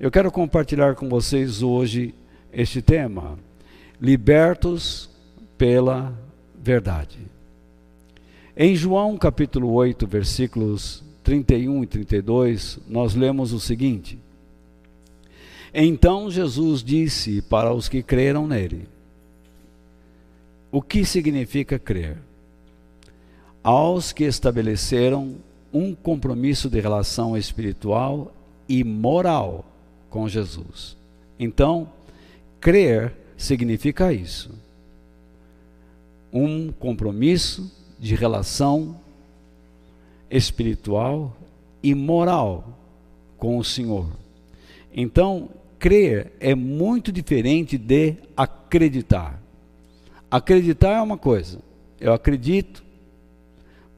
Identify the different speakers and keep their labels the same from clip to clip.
Speaker 1: Eu quero compartilhar com vocês hoje este tema: libertos pela verdade. Em João capítulo 8, versículos 31 e 32, nós lemos o seguinte: Então Jesus disse para os que creram nele: O que significa crer? Aos que estabeleceram um compromisso de relação espiritual e moral com Jesus. Então, crer significa isso. Um compromisso de relação espiritual e moral com o Senhor. Então, crer é muito diferente de acreditar. Acreditar é uma coisa, eu acredito,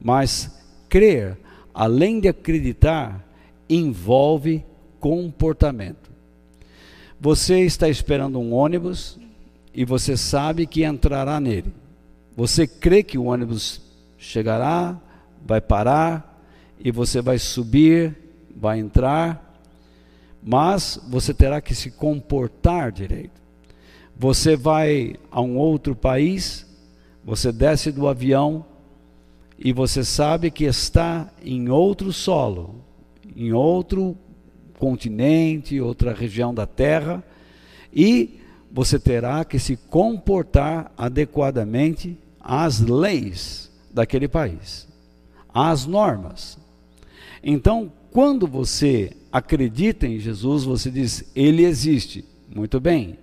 Speaker 1: mas crer, além de acreditar, envolve comportamento. Você está esperando um ônibus e você sabe que entrará nele. Você crê que o ônibus chegará, vai parar e você vai subir, vai entrar, mas você terá que se comportar direito. Você vai a um outro país, você desce do avião e você sabe que está em outro solo, em outro continente, outra região da terra, e você terá que se comportar adequadamente às leis daquele país, às normas. Então, quando você acredita em Jesus, você diz, ele existe. Muito bem.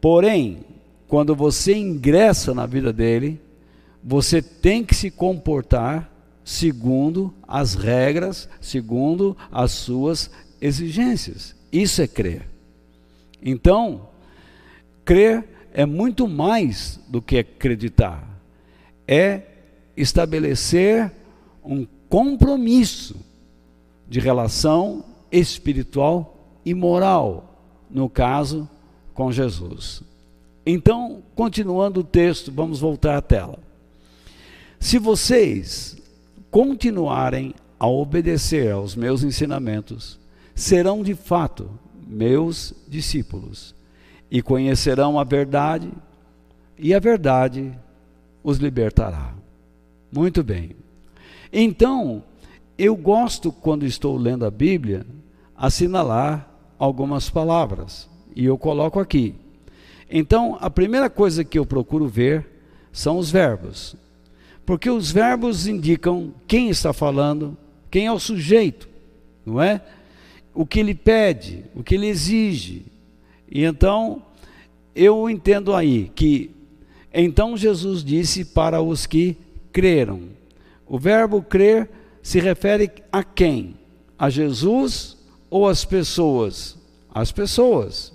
Speaker 1: Porém, quando você ingressa na vida dele, você tem que se comportar segundo as regras, segundo as suas exigências. Isso é crer. Então, crer é muito mais do que acreditar. É estabelecer um compromisso de relação espiritual e moral, no caso com Jesus. Então, continuando o texto, vamos voltar à tela. Se vocês continuarem a obedecer aos meus ensinamentos, serão de fato meus discípulos e conhecerão a verdade, e a verdade os libertará. Muito bem. Então, eu gosto, quando estou lendo a Bíblia, assinalar algumas palavras, e eu coloco aqui. Então, a primeira coisa que eu procuro ver são os verbos. Porque os verbos indicam quem está falando, quem é o sujeito, não é? O que ele pede, o que ele exige. E então, eu entendo aí que então Jesus disse para os que creram. O verbo crer se refere a quem? A Jesus ou às pessoas? As pessoas.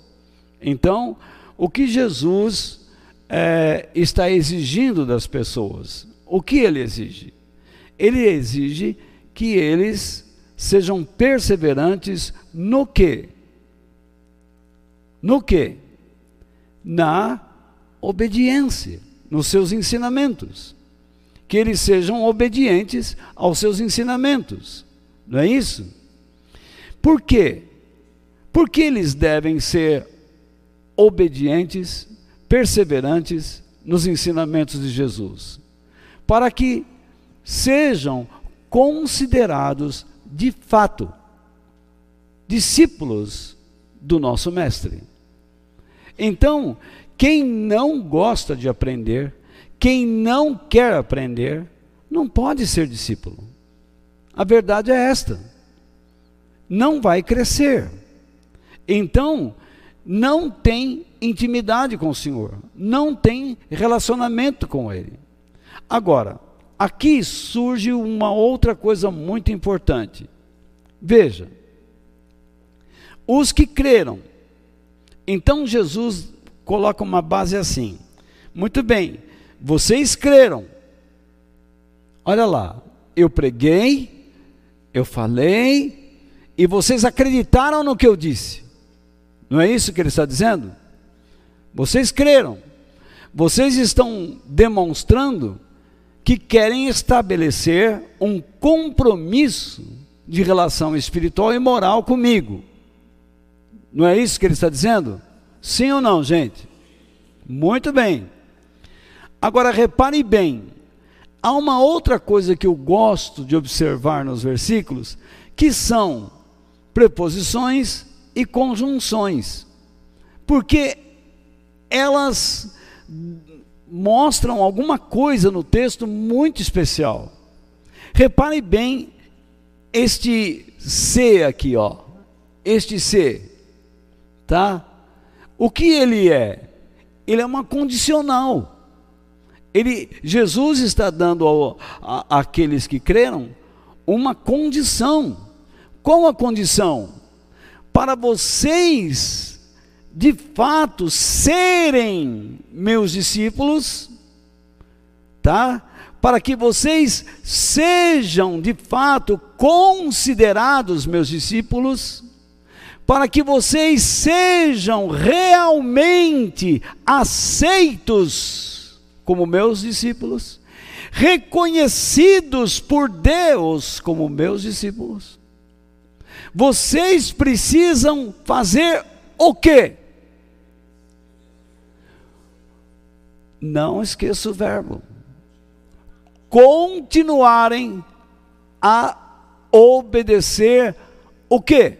Speaker 1: Então, o que Jesus é, está exigindo das pessoas? O que ele exige? Ele exige que eles sejam perseverantes no que? No que? Na obediência, nos seus ensinamentos. Que eles sejam obedientes aos seus ensinamentos. Não é isso? Por quê? Porque eles devem ser obedientes, perseverantes nos ensinamentos de Jesus para que sejam considerados de fato discípulos do nosso Mestre. Então, quem não gosta de aprender, quem não quer aprender, não pode ser discípulo. A verdade é esta. Não vai crescer. Então, não tem intimidade com o Senhor, não tem relacionamento com Ele. Agora, aqui surge uma outra coisa muito importante. Veja, os que creram. Então Jesus coloca uma base assim. Muito bem, vocês creram. Olha lá, eu preguei, eu falei, e vocês acreditaram no que eu disse. Não é isso que ele está dizendo? Vocês creram. Vocês estão demonstrando que querem estabelecer um compromisso de relação espiritual e moral comigo. Não é isso que ele está dizendo? Sim ou não, gente? Muito bem. Agora repare bem, há uma outra coisa que eu gosto de observar nos versículos, que são preposições e conjunções. Porque elas mostram alguma coisa no texto muito especial. Repare bem este C aqui, ó. Este C, tá? O que ele é? Ele é uma condicional. Ele, Jesus está dando àqueles que creram uma condição. Qual a condição? Para vocês de fato serem meus discípulos, tá? Para que vocês sejam de fato considerados meus discípulos, para que vocês sejam realmente aceitos como meus discípulos, reconhecidos por Deus como meus discípulos. Vocês precisam fazer o quê? Não esqueça o verbo. Continuarem a obedecer o quê?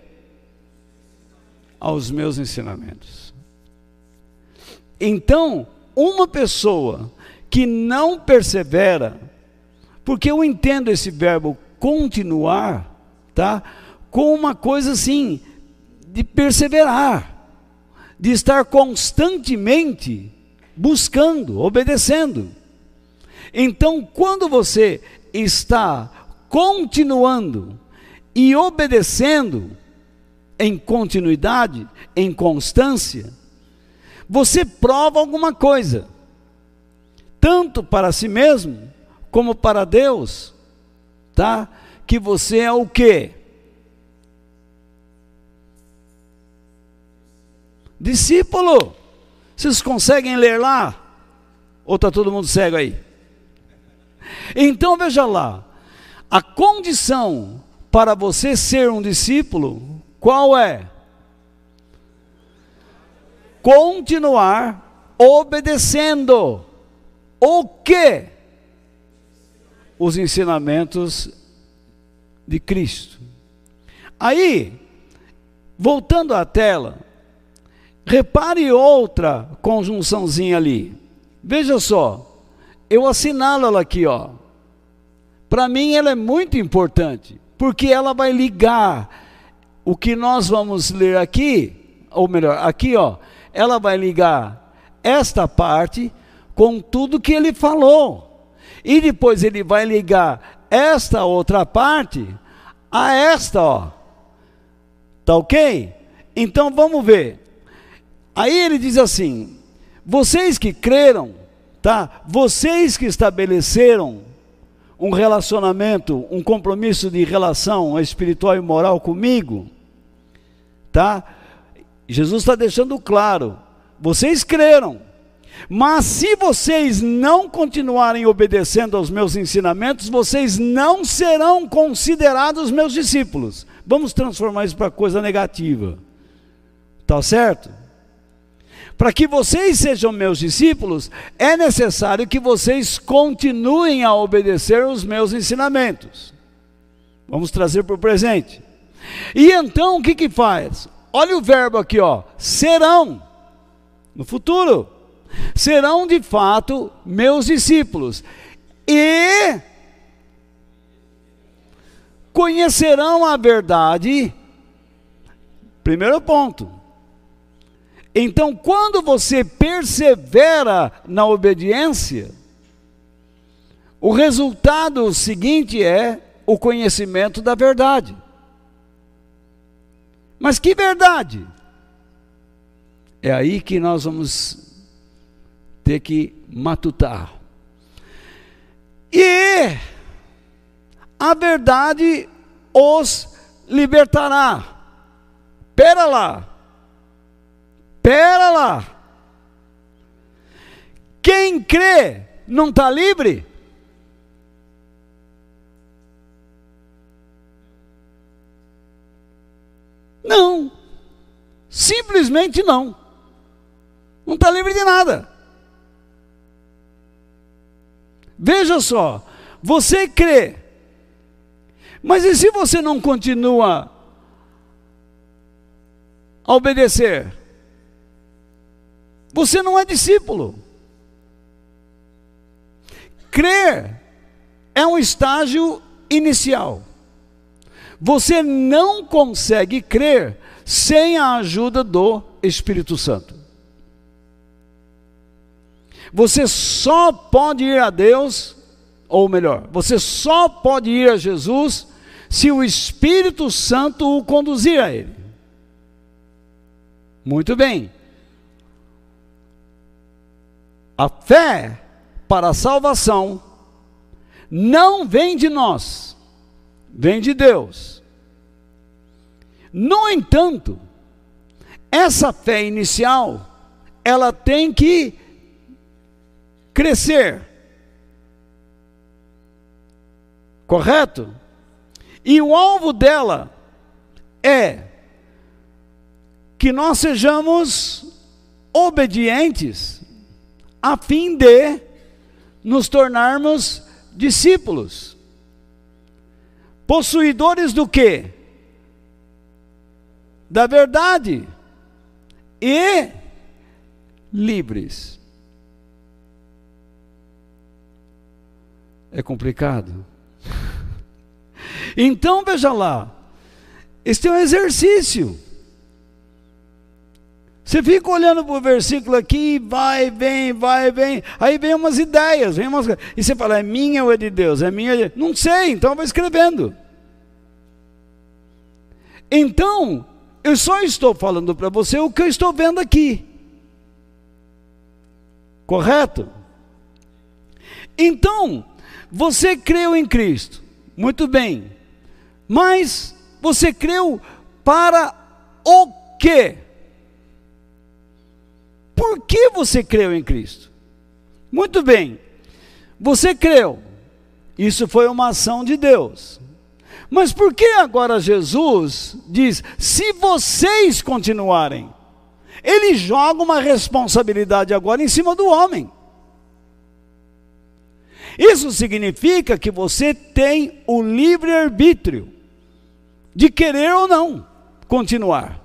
Speaker 1: Aos meus ensinamentos. Então, uma pessoa que não persevera, porque eu entendo esse verbo continuar, tá? Com uma coisa assim, de perseverar, de estar constantemente buscando, obedecendo. Então, quando você está continuando e obedecendo em continuidade, em constância, você prova alguma coisa, tanto para si mesmo como para Deus, tá? Que você é o quê? Discípulo. Vocês conseguem ler lá? Ou está todo mundo cego aí? Então veja lá, a condição para você ser um discípulo, qual é? Continuar obedecendo o que? Os ensinamentos de Cristo. Aí, voltando à tela, Repare outra conjunçãozinha ali. Veja só, eu assinalo ela aqui, ó. Para mim ela é muito importante, porque ela vai ligar o que nós vamos ler aqui, ou melhor, aqui, ó, ela vai ligar esta parte com tudo que ele falou. E depois ele vai ligar esta outra parte a esta, ó. Tá OK? Então vamos ver. Aí ele diz assim: vocês que creram, tá? Vocês que estabeleceram um relacionamento, um compromisso de relação espiritual e moral comigo, tá? Jesus está deixando claro: vocês creram, mas se vocês não continuarem obedecendo aos meus ensinamentos, vocês não serão considerados meus discípulos. Vamos transformar isso para coisa negativa, tá certo? Para que vocês sejam meus discípulos, é necessário que vocês continuem a obedecer os meus ensinamentos. Vamos trazer para o presente. E então o que que faz? Olha o verbo aqui, ó, serão no futuro. Serão de fato meus discípulos. E conhecerão a verdade. Primeiro ponto então, quando você persevera na obediência, o resultado seguinte é o conhecimento da verdade. Mas que verdade? É aí que nós vamos ter que matutar. E a verdade os libertará. Pera lá. Pera lá. Quem crê não está livre? Não. Simplesmente não. Não está livre de nada. Veja só, você crê, mas e se você não continua a obedecer? Você não é discípulo. Crer é um estágio inicial. Você não consegue crer sem a ajuda do Espírito Santo. Você só pode ir a Deus, ou melhor, você só pode ir a Jesus se o Espírito Santo o conduzir a Ele. Muito bem. A fé para a salvação não vem de nós, vem de Deus. No entanto, essa fé inicial, ela tem que crescer. Correto? E o alvo dela é que nós sejamos obedientes a fim de nos tornarmos discípulos. Possuidores do que? Da verdade. E livres. É complicado. Então veja lá, este é um exercício. Você fica olhando para o versículo aqui, vai, vem, vai, vem. Aí vem umas ideias, vem umas... e você fala, é minha ou é de Deus? É minha? É de... Não sei, então vai escrevendo. Então, eu só estou falando para você o que eu estou vendo aqui. Correto? Então, você creu em Cristo, muito bem, mas você creu para o quê? Por que você creu em Cristo? Muito bem, você creu, isso foi uma ação de Deus. Mas por que agora Jesus diz: se vocês continuarem? Ele joga uma responsabilidade agora em cima do homem. Isso significa que você tem o livre-arbítrio de querer ou não continuar.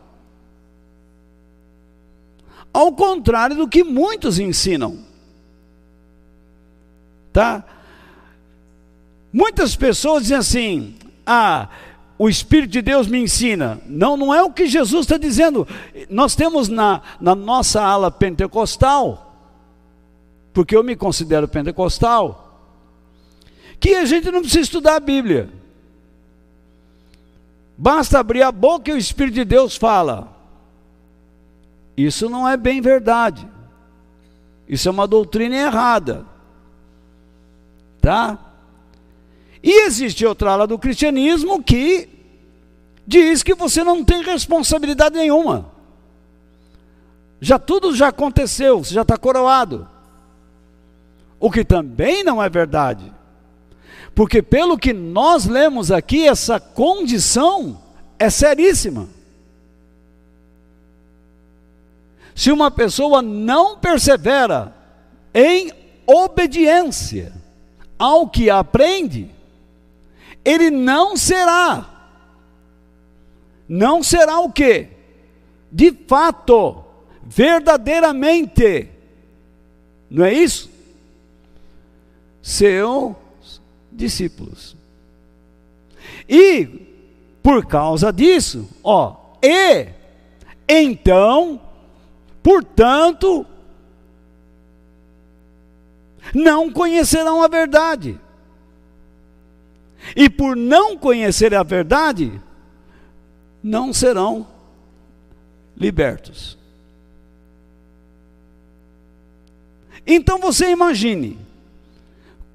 Speaker 1: Ao contrário do que muitos ensinam. Tá? Muitas pessoas dizem assim: ah, o Espírito de Deus me ensina. Não, não é o que Jesus está dizendo. Nós temos na, na nossa ala pentecostal, porque eu me considero pentecostal, que a gente não precisa estudar a Bíblia. Basta abrir a boca e o Espírito de Deus fala. Isso não é bem verdade. Isso é uma doutrina errada. Tá? E existe outra ala do cristianismo que diz que você não tem responsabilidade nenhuma. Já tudo já aconteceu, você já está coroado. O que também não é verdade. Porque pelo que nós lemos aqui, essa condição é seríssima. Se uma pessoa não persevera em obediência ao que aprende, ele não será, não será o que? De fato, verdadeiramente, não é isso? Seu discípulos. E por causa disso, ó, e então, portanto, não conhecerão a verdade. E por não conhecer a verdade, não serão libertos. Então você imagine,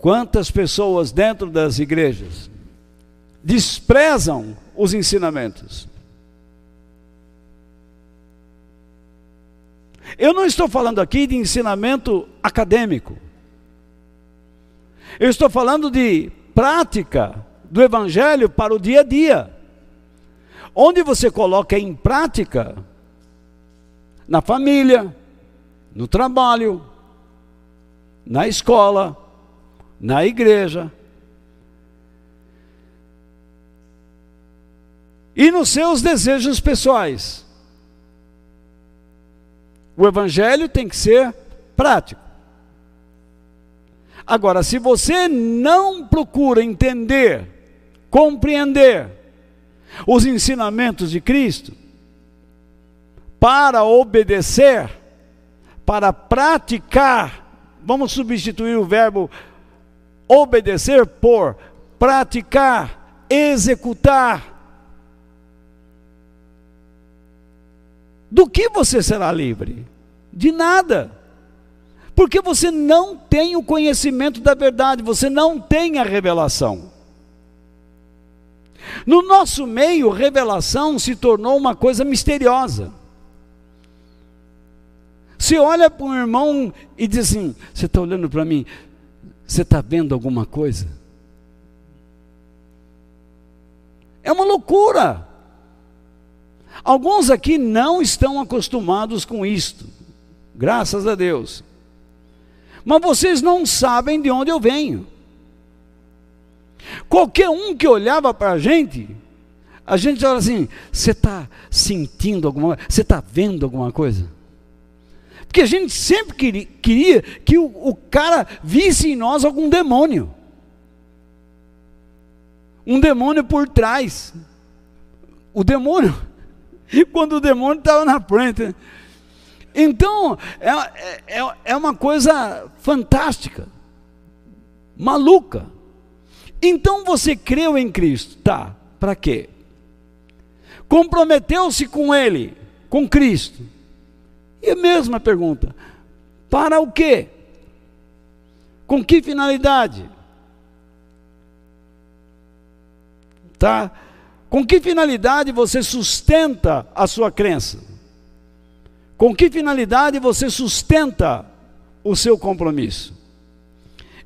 Speaker 1: Quantas pessoas dentro das igrejas desprezam os ensinamentos? Eu não estou falando aqui de ensinamento acadêmico. Eu estou falando de prática do evangelho para o dia a dia. Onde você coloca em prática na família, no trabalho, na escola, na igreja. E nos seus desejos pessoais. O evangelho tem que ser prático. Agora, se você não procura entender, compreender os ensinamentos de Cristo, para obedecer, para praticar, vamos substituir o verbo obedecer por praticar, executar. Do que você será livre? De nada. Porque você não tem o conhecimento da verdade, você não tem a revelação. No nosso meio, revelação se tornou uma coisa misteriosa. Você olha para um irmão e diz assim: Você está olhando para mim, você está vendo alguma coisa? É uma loucura. Alguns aqui não estão acostumados com isto, graças a Deus. Mas vocês não sabem de onde eu venho. Qualquer um que olhava para a gente, a gente olha assim: você está sentindo alguma coisa? Você está vendo alguma coisa? Porque a gente sempre queria, queria que o, o cara visse em nós algum demônio. Um demônio por trás. O demônio, quando o demônio estava na frente. Então, é, é, é uma coisa fantástica, maluca. Então você creu em Cristo, tá? Para quê? Comprometeu-se com Ele, com Cristo. E a mesma pergunta: para o quê? Com que finalidade? Tá? Com que finalidade você sustenta a sua crença? Com que finalidade você sustenta o seu compromisso?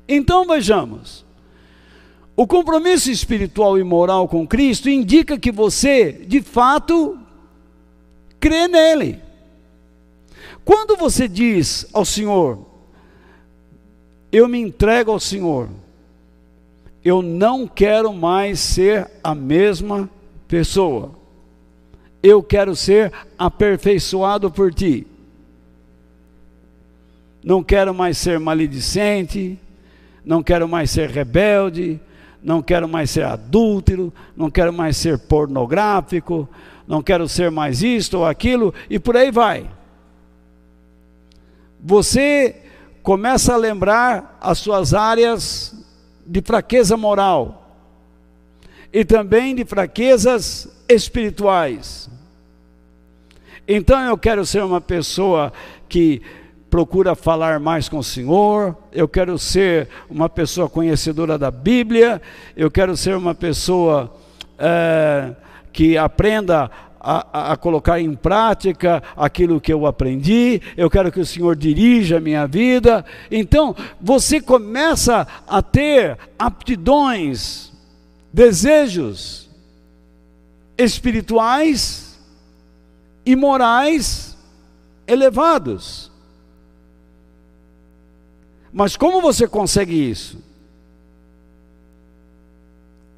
Speaker 1: Então vejamos. O compromisso espiritual e moral com Cristo indica que você, de fato, crê nele. Quando você diz ao Senhor, eu me entrego ao Senhor, eu não quero mais ser a mesma pessoa, eu quero ser aperfeiçoado por Ti. Não quero mais ser maledicente, não quero mais ser rebelde, não quero mais ser adúltero, não quero mais ser pornográfico, não quero ser mais isto ou aquilo, e por aí vai você começa a lembrar as suas áreas de fraqueza moral e também de fraquezas espirituais. Então eu quero ser uma pessoa que procura falar mais com o Senhor, eu quero ser uma pessoa conhecedora da Bíblia, eu quero ser uma pessoa é, que aprenda a, a, colocar em prática aquilo que eu aprendi, eu quero que o Senhor dirija a minha vida. Então, você começa a ter aptidões, desejos espirituais e morais elevados. Mas como você consegue isso?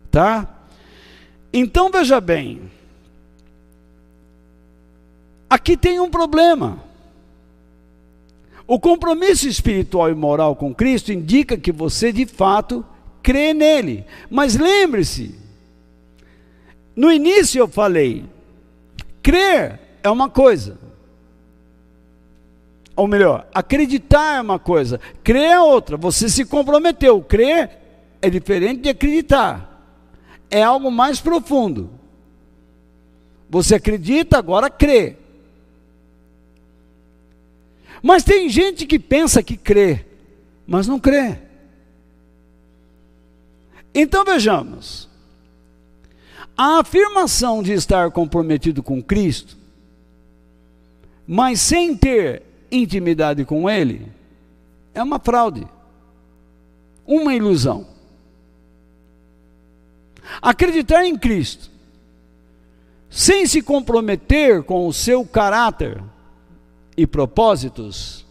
Speaker 1: Tá? Então veja bem, Aqui tem um problema. O compromisso espiritual e moral com Cristo indica que você de fato crê nele. Mas lembre-se, no início eu falei, crer é uma coisa. Ou melhor, acreditar é uma coisa, crer é outra. Você se comprometeu. Crer é diferente de acreditar. É algo mais profundo. Você acredita, agora crê. Mas tem gente que pensa que crê, mas não crê. Então vejamos. A afirmação de estar comprometido com Cristo, mas sem ter intimidade com Ele, é uma fraude, uma ilusão. Acreditar em Cristo, sem se comprometer com o seu caráter, e propósitos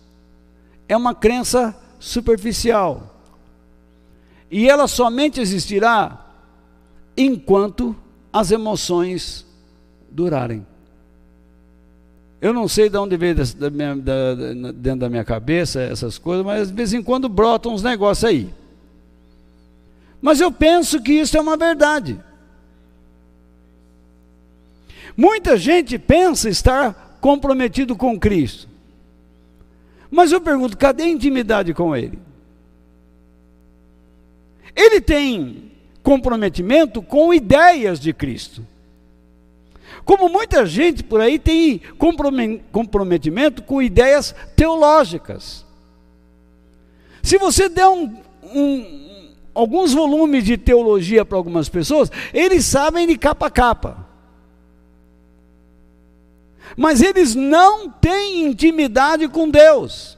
Speaker 1: é uma crença superficial. E ela somente existirá enquanto as emoções durarem. Eu não sei de onde veio da, da minha, da, dentro da minha cabeça essas coisas, mas de vez em quando brotam uns negócios aí. Mas eu penso que isso é uma verdade. Muita gente pensa estar comprometido com Cristo. Mas eu pergunto, cadê a intimidade com Ele? Ele tem comprometimento com ideias de Cristo. Como muita gente por aí tem comprometimento com ideias teológicas. Se você der um, um, alguns volumes de teologia para algumas pessoas, eles sabem de capa a capa. Mas eles não têm intimidade com Deus.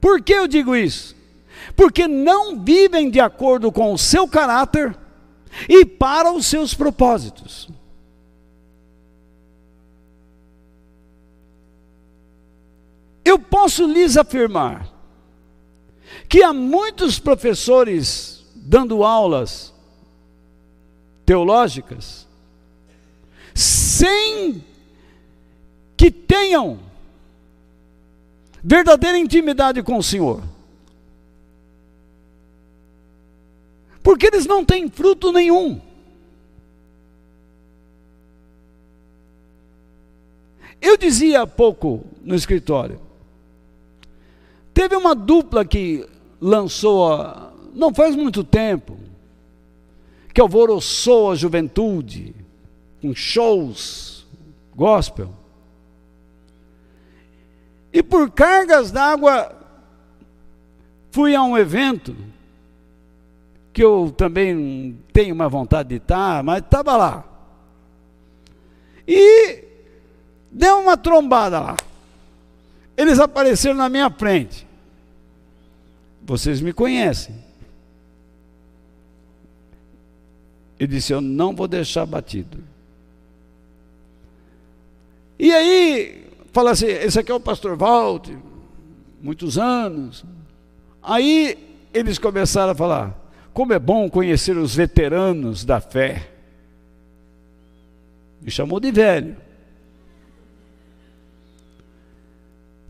Speaker 1: Por que eu digo isso? Porque não vivem de acordo com o seu caráter e para os seus propósitos. Eu posso lhes afirmar que há muitos professores dando aulas teológicas sem que tenham verdadeira intimidade com o Senhor. porque eles não têm fruto nenhum. Eu dizia há pouco no escritório, teve uma dupla que lançou, não faz muito tempo, que alvoroçou a juventude, com shows gospel. E por cargas d'água, fui a um evento que eu também tenho uma vontade de estar, mas estava lá. E deu uma trombada lá. Eles apareceram na minha frente. Vocês me conhecem. Eu disse: Eu não vou deixar batido. E aí, fala assim: esse aqui é o pastor Walter, muitos anos. Aí eles começaram a falar: como é bom conhecer os veteranos da fé. Me chamou de velho.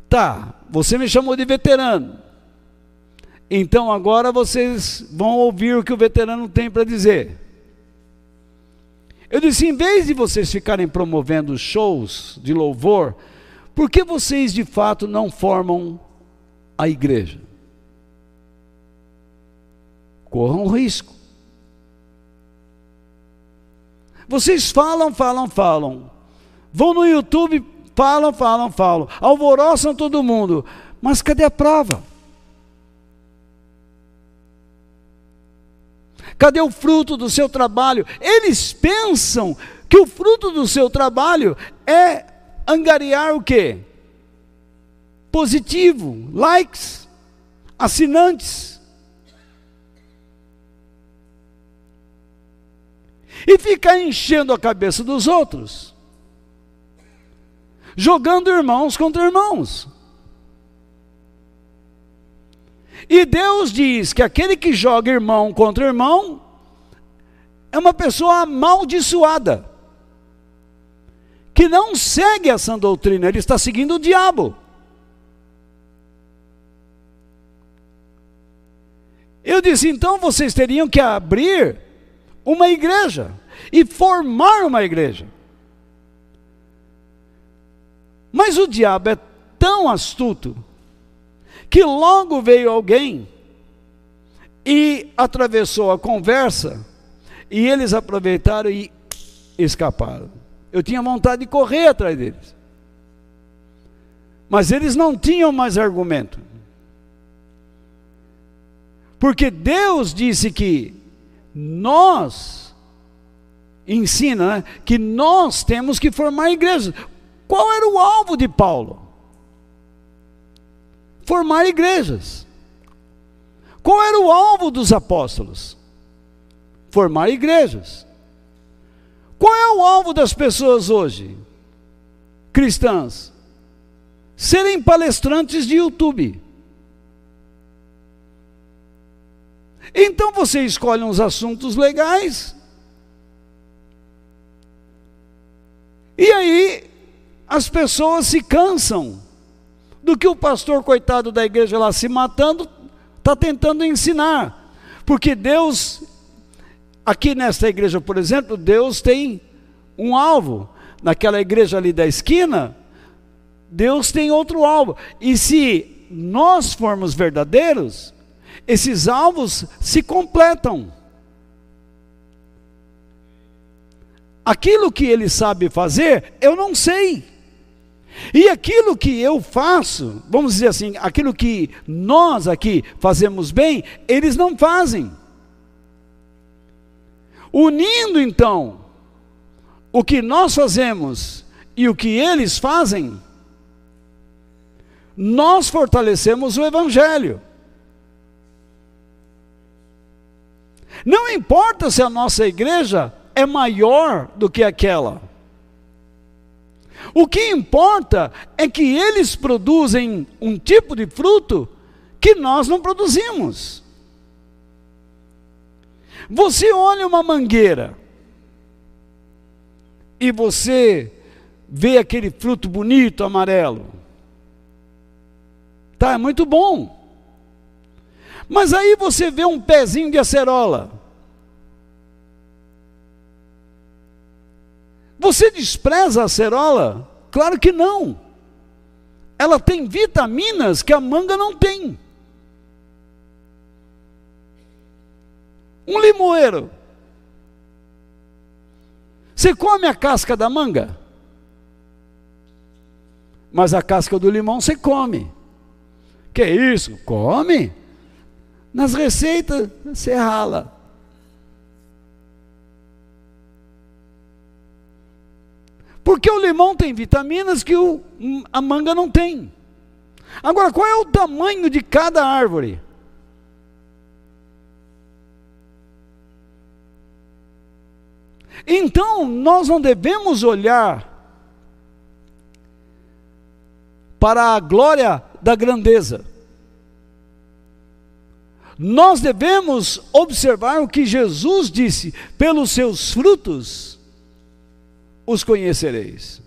Speaker 1: Tá, você me chamou de veterano. Então agora vocês vão ouvir o que o veterano tem para dizer. Eu disse: em vez de vocês ficarem promovendo shows de louvor, por que vocês de fato não formam a igreja? corram risco. Vocês falam, falam, falam. Vão no YouTube, falam, falam, falam. Alvoroçam todo mundo. Mas cadê a prova? Cadê o fruto do seu trabalho? Eles pensam que o fruto do seu trabalho é angariar o quê? Positivo, likes, assinantes. e ficar enchendo a cabeça dos outros, jogando irmãos contra irmãos. E Deus diz que aquele que joga irmão contra irmão é uma pessoa amaldiçoada, que não segue essa doutrina, ele está seguindo o diabo. Eu disse, então vocês teriam que abrir uma igreja e formar uma igreja. Mas o diabo é tão astuto que logo veio alguém e atravessou a conversa e eles aproveitaram e escaparam. Eu tinha vontade de correr atrás deles. Mas eles não tinham mais argumento. Porque Deus disse que nós ensina né, que nós temos que formar igrejas. Qual era o alvo de Paulo? Formar igrejas. Qual era o alvo dos apóstolos? Formar igrejas. Qual é o alvo das pessoas hoje? cristãs serem palestrantes de YouTube. Então você escolhe uns assuntos legais. E aí as pessoas se cansam do que o pastor coitado da igreja lá se matando está tentando ensinar. Porque Deus, aqui nesta igreja, por exemplo, Deus tem um alvo. Naquela igreja ali da esquina, Deus tem outro alvo. E se nós formos verdadeiros, esses alvos se completam. Aquilo que ele sabe fazer, eu não sei. E aquilo que eu faço, vamos dizer assim, aquilo que nós aqui fazemos bem, eles não fazem. Unindo então o que nós fazemos e o que eles fazem, nós fortalecemos o Evangelho. Não importa se a nossa igreja é maior do que aquela. O que importa é que eles produzem um tipo de fruto que nós não produzimos. Você olha uma mangueira e você vê aquele fruto bonito, amarelo. Tá, é muito bom. Mas aí você vê um pezinho de acerola. Você despreza a acerola? Claro que não. Ela tem vitaminas que a manga não tem. Um limoeiro. Você come a casca da manga? Mas a casca do limão você come. Que isso? Come. Nas receitas, você rala. Porque o limão tem vitaminas que o, a manga não tem. Agora, qual é o tamanho de cada árvore? Então, nós não devemos olhar para a glória da grandeza. Nós devemos observar o que Jesus disse: pelos seus frutos os conhecereis.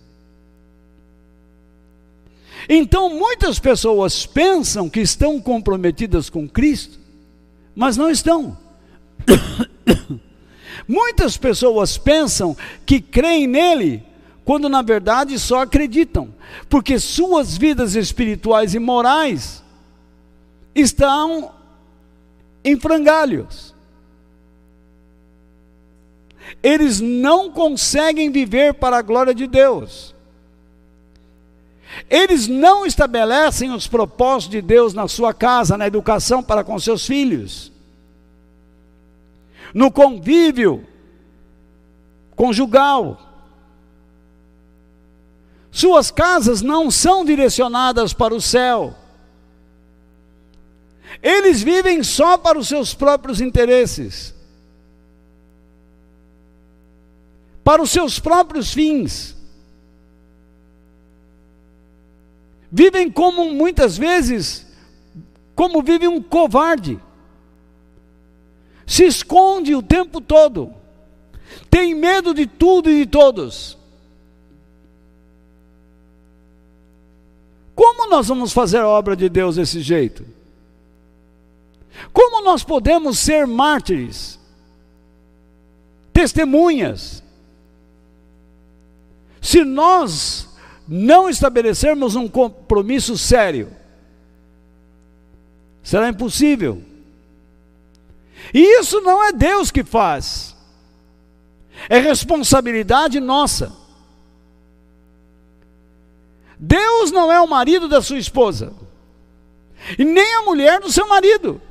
Speaker 1: Então, muitas pessoas pensam que estão comprometidas com Cristo, mas não estão. Muitas pessoas pensam que creem nele, quando na verdade só acreditam, porque suas vidas espirituais e morais estão em frangalhos. Eles não conseguem viver para a glória de Deus. Eles não estabelecem os propósitos de Deus na sua casa, na educação para com seus filhos, no convívio conjugal suas casas não são direcionadas para o céu. Eles vivem só para os seus próprios interesses, para os seus próprios fins. Vivem como muitas vezes, como vive um covarde. Se esconde o tempo todo, tem medo de tudo e de todos. Como nós vamos fazer a obra de Deus desse jeito? Como nós podemos ser mártires, testemunhas, se nós não estabelecermos um compromisso sério? Será impossível. E isso não é Deus que faz, é responsabilidade nossa. Deus não é o marido da sua esposa, e nem a mulher do seu marido.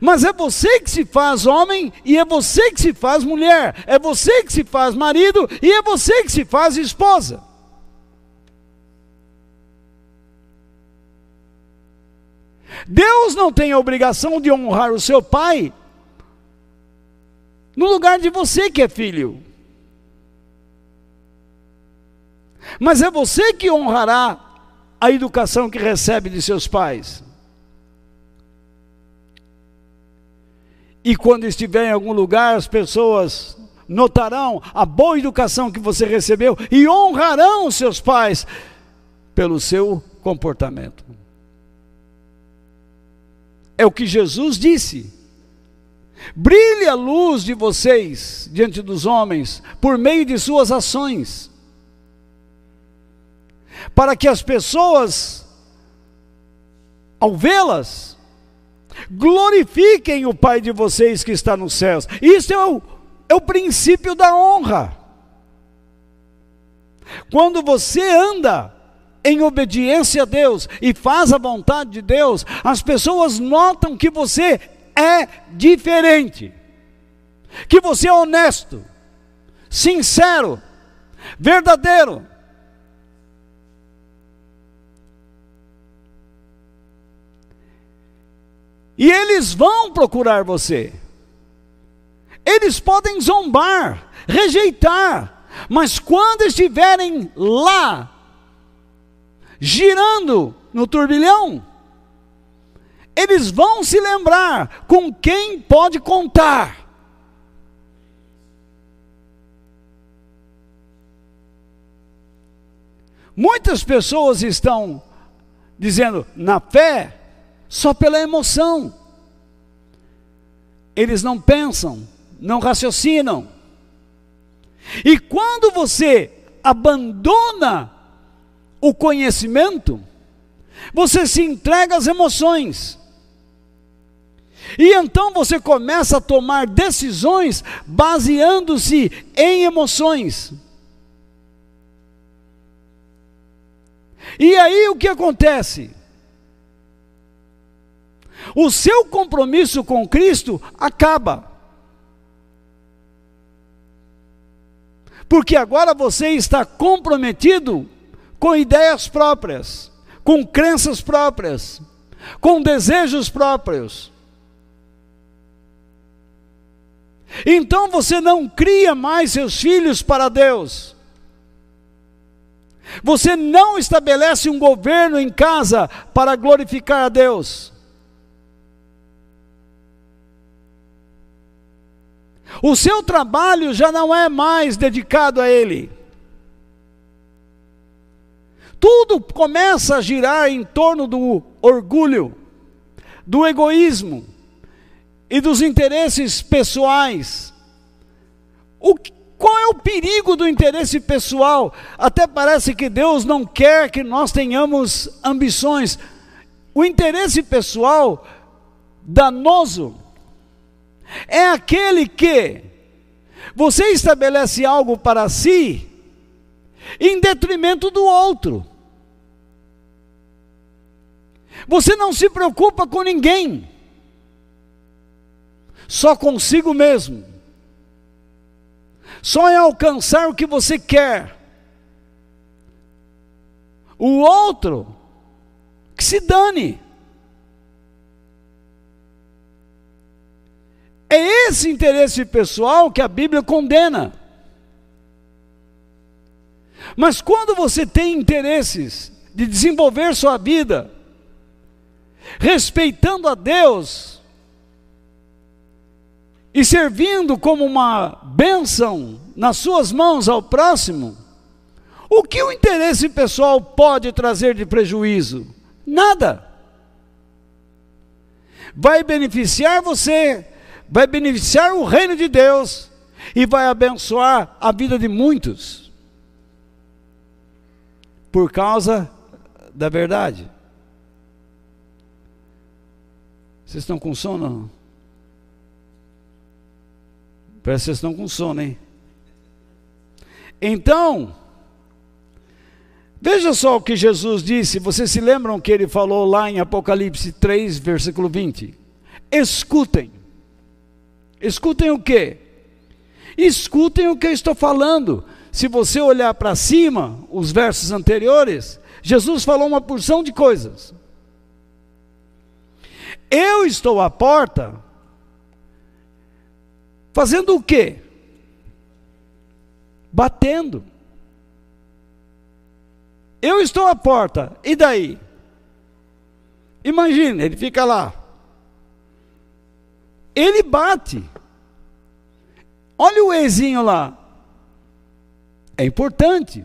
Speaker 1: Mas é você que se faz homem e é você que se faz mulher, é você que se faz marido e é você que se faz esposa. Deus não tem a obrigação de honrar o seu pai no lugar de você que é filho. Mas é você que honrará a educação que recebe de seus pais. E quando estiver em algum lugar, as pessoas notarão a boa educação que você recebeu e honrarão seus pais pelo seu comportamento. É o que Jesus disse. Brilhe a luz de vocês diante dos homens por meio de suas ações, para que as pessoas, ao vê-las, glorifiquem o Pai de vocês que está nos céus. Isso é o, é o princípio da honra. Quando você anda em obediência a Deus e faz a vontade de Deus, as pessoas notam que você é diferente, que você é honesto, sincero, verdadeiro. E eles vão procurar você. Eles podem zombar, rejeitar, mas quando estiverem lá, girando no turbilhão, eles vão se lembrar com quem pode contar. Muitas pessoas estão dizendo na fé só pela emoção. Eles não pensam, não raciocinam. E quando você abandona o conhecimento, você se entrega às emoções. E então você começa a tomar decisões baseando-se em emoções. E aí o que acontece? O seu compromisso com Cristo acaba. Porque agora você está comprometido com ideias próprias, com crenças próprias, com desejos próprios. Então você não cria mais seus filhos para Deus. Você não estabelece um governo em casa para glorificar a Deus. O seu trabalho já não é mais dedicado a Ele. Tudo começa a girar em torno do orgulho, do egoísmo e dos interesses pessoais. O, qual é o perigo do interesse pessoal? Até parece que Deus não quer que nós tenhamos ambições. O interesse pessoal danoso é aquele que você estabelece algo para si em detrimento do outro. Você não se preocupa com ninguém só consigo mesmo, só em alcançar o que você quer. O outro, que se dane. É esse interesse pessoal que a Bíblia condena. Mas quando você tem interesses de desenvolver sua vida, respeitando a Deus, e servindo como uma bênção nas suas mãos ao próximo, o que o interesse pessoal pode trazer de prejuízo? Nada. Vai beneficiar você, vai beneficiar o reino de Deus e vai abençoar a vida de muitos. Por causa da verdade. Vocês estão com sono? Parece que vocês estão com sono, hein? Então, veja só o que Jesus disse. Vocês se lembram que ele falou lá em Apocalipse 3, versículo 20? Escutem. Escutem o quê? Escutem o que eu estou falando. Se você olhar para cima, os versos anteriores, Jesus falou uma porção de coisas. Eu estou à porta Fazendo o quê? Batendo. Eu estou à porta, e daí? Imagina, ele fica lá. Ele bate. Olha o ezinho lá. É importante.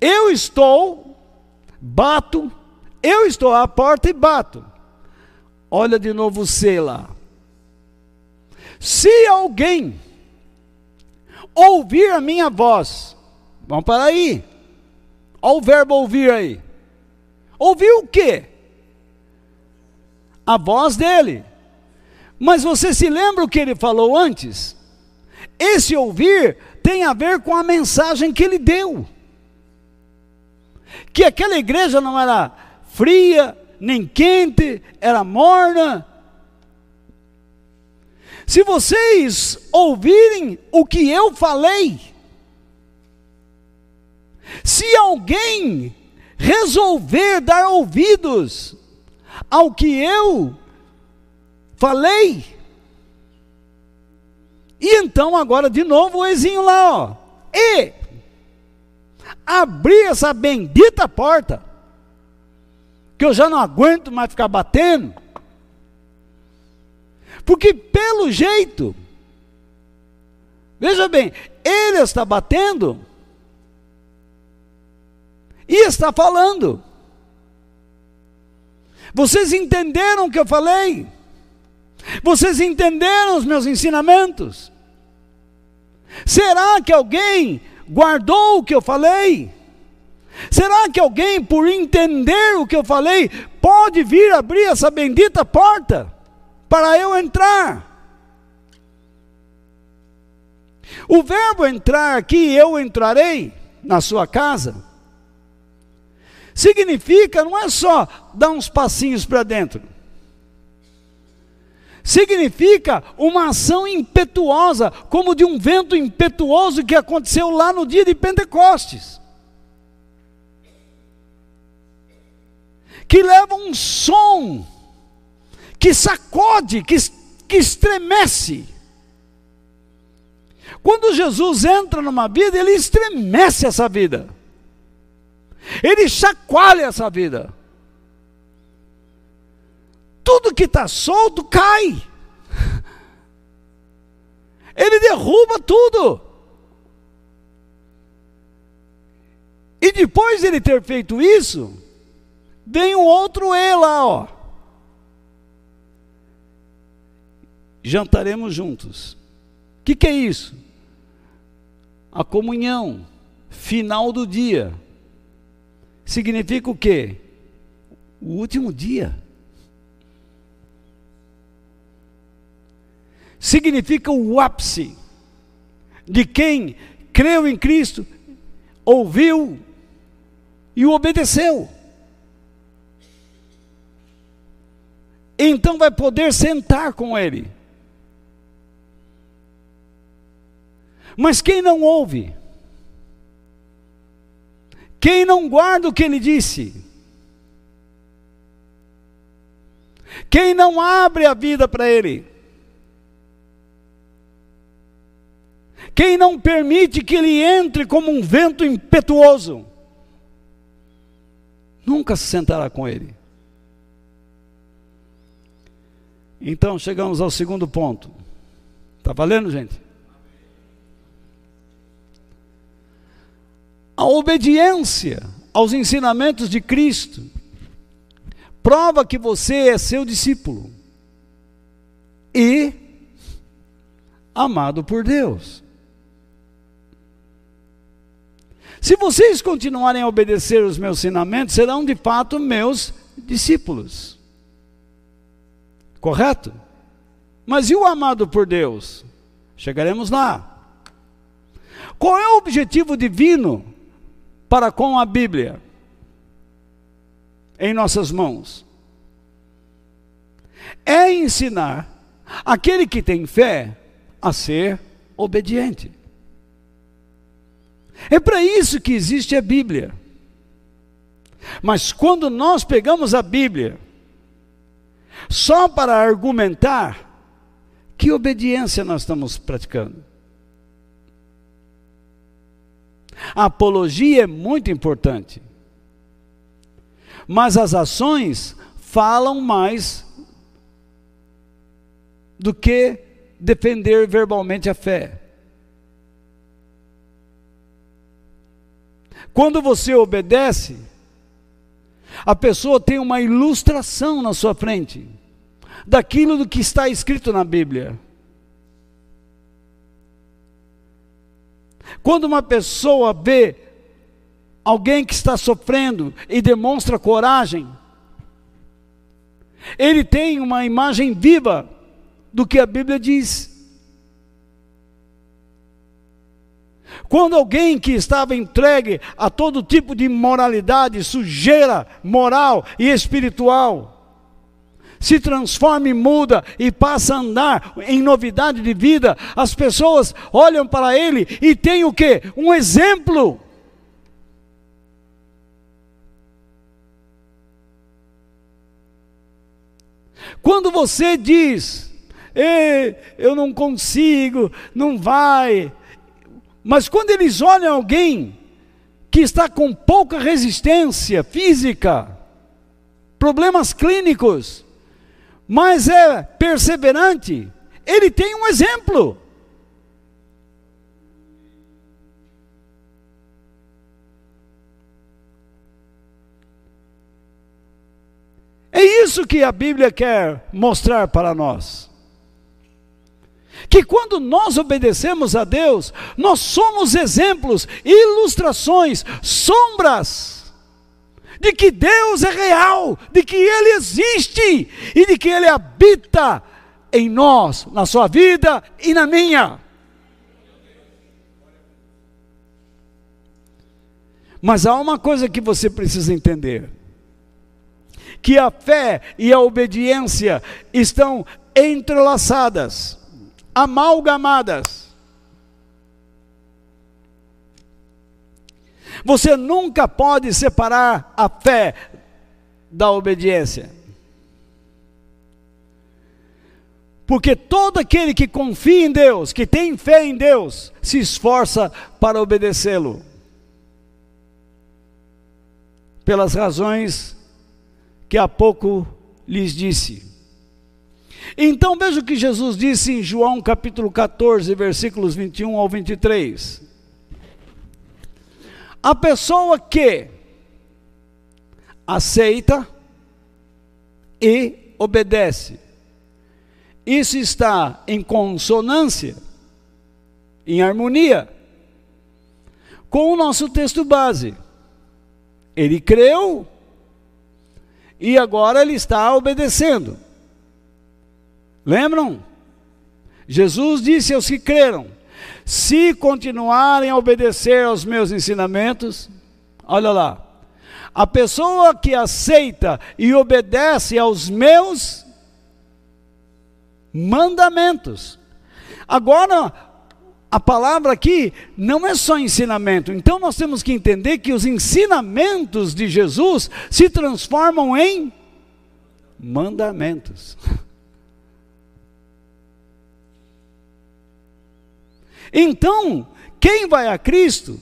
Speaker 1: Eu estou, bato, eu estou à porta e bato. Olha de novo o lá. Se alguém ouvir a minha voz, vamos para aí. Olha o verbo ouvir aí. Ouvir o quê? A voz dele. Mas você se lembra o que ele falou antes? Esse ouvir tem a ver com a mensagem que ele deu. Que aquela igreja não era fria, nem quente, era morna. Se vocês ouvirem o que eu falei, se alguém resolver dar ouvidos ao que eu falei, e então agora de novo o exinho lá, ó, e abrir essa bendita porta, que eu já não aguento mais ficar batendo, porque pelo jeito, veja bem, ele está batendo e está falando. Vocês entenderam o que eu falei? Vocês entenderam os meus ensinamentos? Será que alguém guardou o que eu falei? Será que alguém, por entender o que eu falei, pode vir abrir essa bendita porta para eu entrar? O verbo entrar aqui, eu entrarei na sua casa, significa não é só dar uns passinhos para dentro significa uma ação impetuosa, como de um vento impetuoso que aconteceu lá no dia de Pentecostes. Que leva um som, que sacode, que, que estremece. Quando Jesus entra numa vida, ele estremece essa vida, ele chacoalha essa vida tudo que está solto cai. Ele derruba tudo. E depois de ele ter feito isso, vem um outro E lá, ó. Jantaremos juntos. O que, que é isso? A comunhão final do dia. Significa o quê? O último dia. Significa o ápice de quem creu em Cristo, ouviu e o obedeceu. Então vai poder sentar com Ele. Mas quem não ouve, quem não guarda o que Ele disse, quem não abre a vida para Ele, Quem não permite que ele entre como um vento impetuoso, nunca se sentará com ele. Então chegamos ao segundo ponto. Está valendo, gente? A obediência aos ensinamentos de Cristo prova que você é seu discípulo e amado por Deus. Se vocês continuarem a obedecer os meus ensinamentos, serão de fato meus discípulos. Correto? Mas e o amado por Deus? Chegaremos lá. Qual é o objetivo divino para com a Bíblia em nossas mãos? É ensinar aquele que tem fé a ser obediente. É para isso que existe a Bíblia. Mas quando nós pegamos a Bíblia só para argumentar, que obediência nós estamos praticando? A apologia é muito importante. Mas as ações falam mais do que defender verbalmente a fé. Quando você obedece, a pessoa tem uma ilustração na sua frente daquilo do que está escrito na Bíblia. Quando uma pessoa vê alguém que está sofrendo e demonstra coragem, ele tem uma imagem viva do que a Bíblia diz. Quando alguém que estava entregue a todo tipo de moralidade, sujeira moral e espiritual, se transforma e muda e passa a andar em novidade de vida, as pessoas olham para ele e tem o que? Um exemplo. Quando você diz, eu não consigo, não vai, mas quando eles olham alguém que está com pouca resistência física, problemas clínicos, mas é perseverante, ele tem um exemplo. É isso que a Bíblia quer mostrar para nós. Que quando nós obedecemos a Deus, nós somos exemplos, ilustrações, sombras de que Deus é real, de que Ele existe e de que Ele habita em nós, na sua vida e na minha. Mas há uma coisa que você precisa entender: que a fé e a obediência estão entrelaçadas, amalgamadas. Você nunca pode separar a fé da obediência. Porque todo aquele que confia em Deus, que tem fé em Deus, se esforça para obedecê-lo. Pelas razões que há pouco lhes disse. Então veja o que Jesus disse em João capítulo 14, versículos 21 ao 23. A pessoa que aceita e obedece, isso está em consonância, em harmonia com o nosso texto base. Ele creu e agora ele está obedecendo. Lembram? Jesus disse aos que creram: se continuarem a obedecer aos meus ensinamentos, olha lá, a pessoa que aceita e obedece aos meus mandamentos. Agora, a palavra aqui não é só ensinamento, então nós temos que entender que os ensinamentos de Jesus se transformam em mandamentos. Então, quem vai a Cristo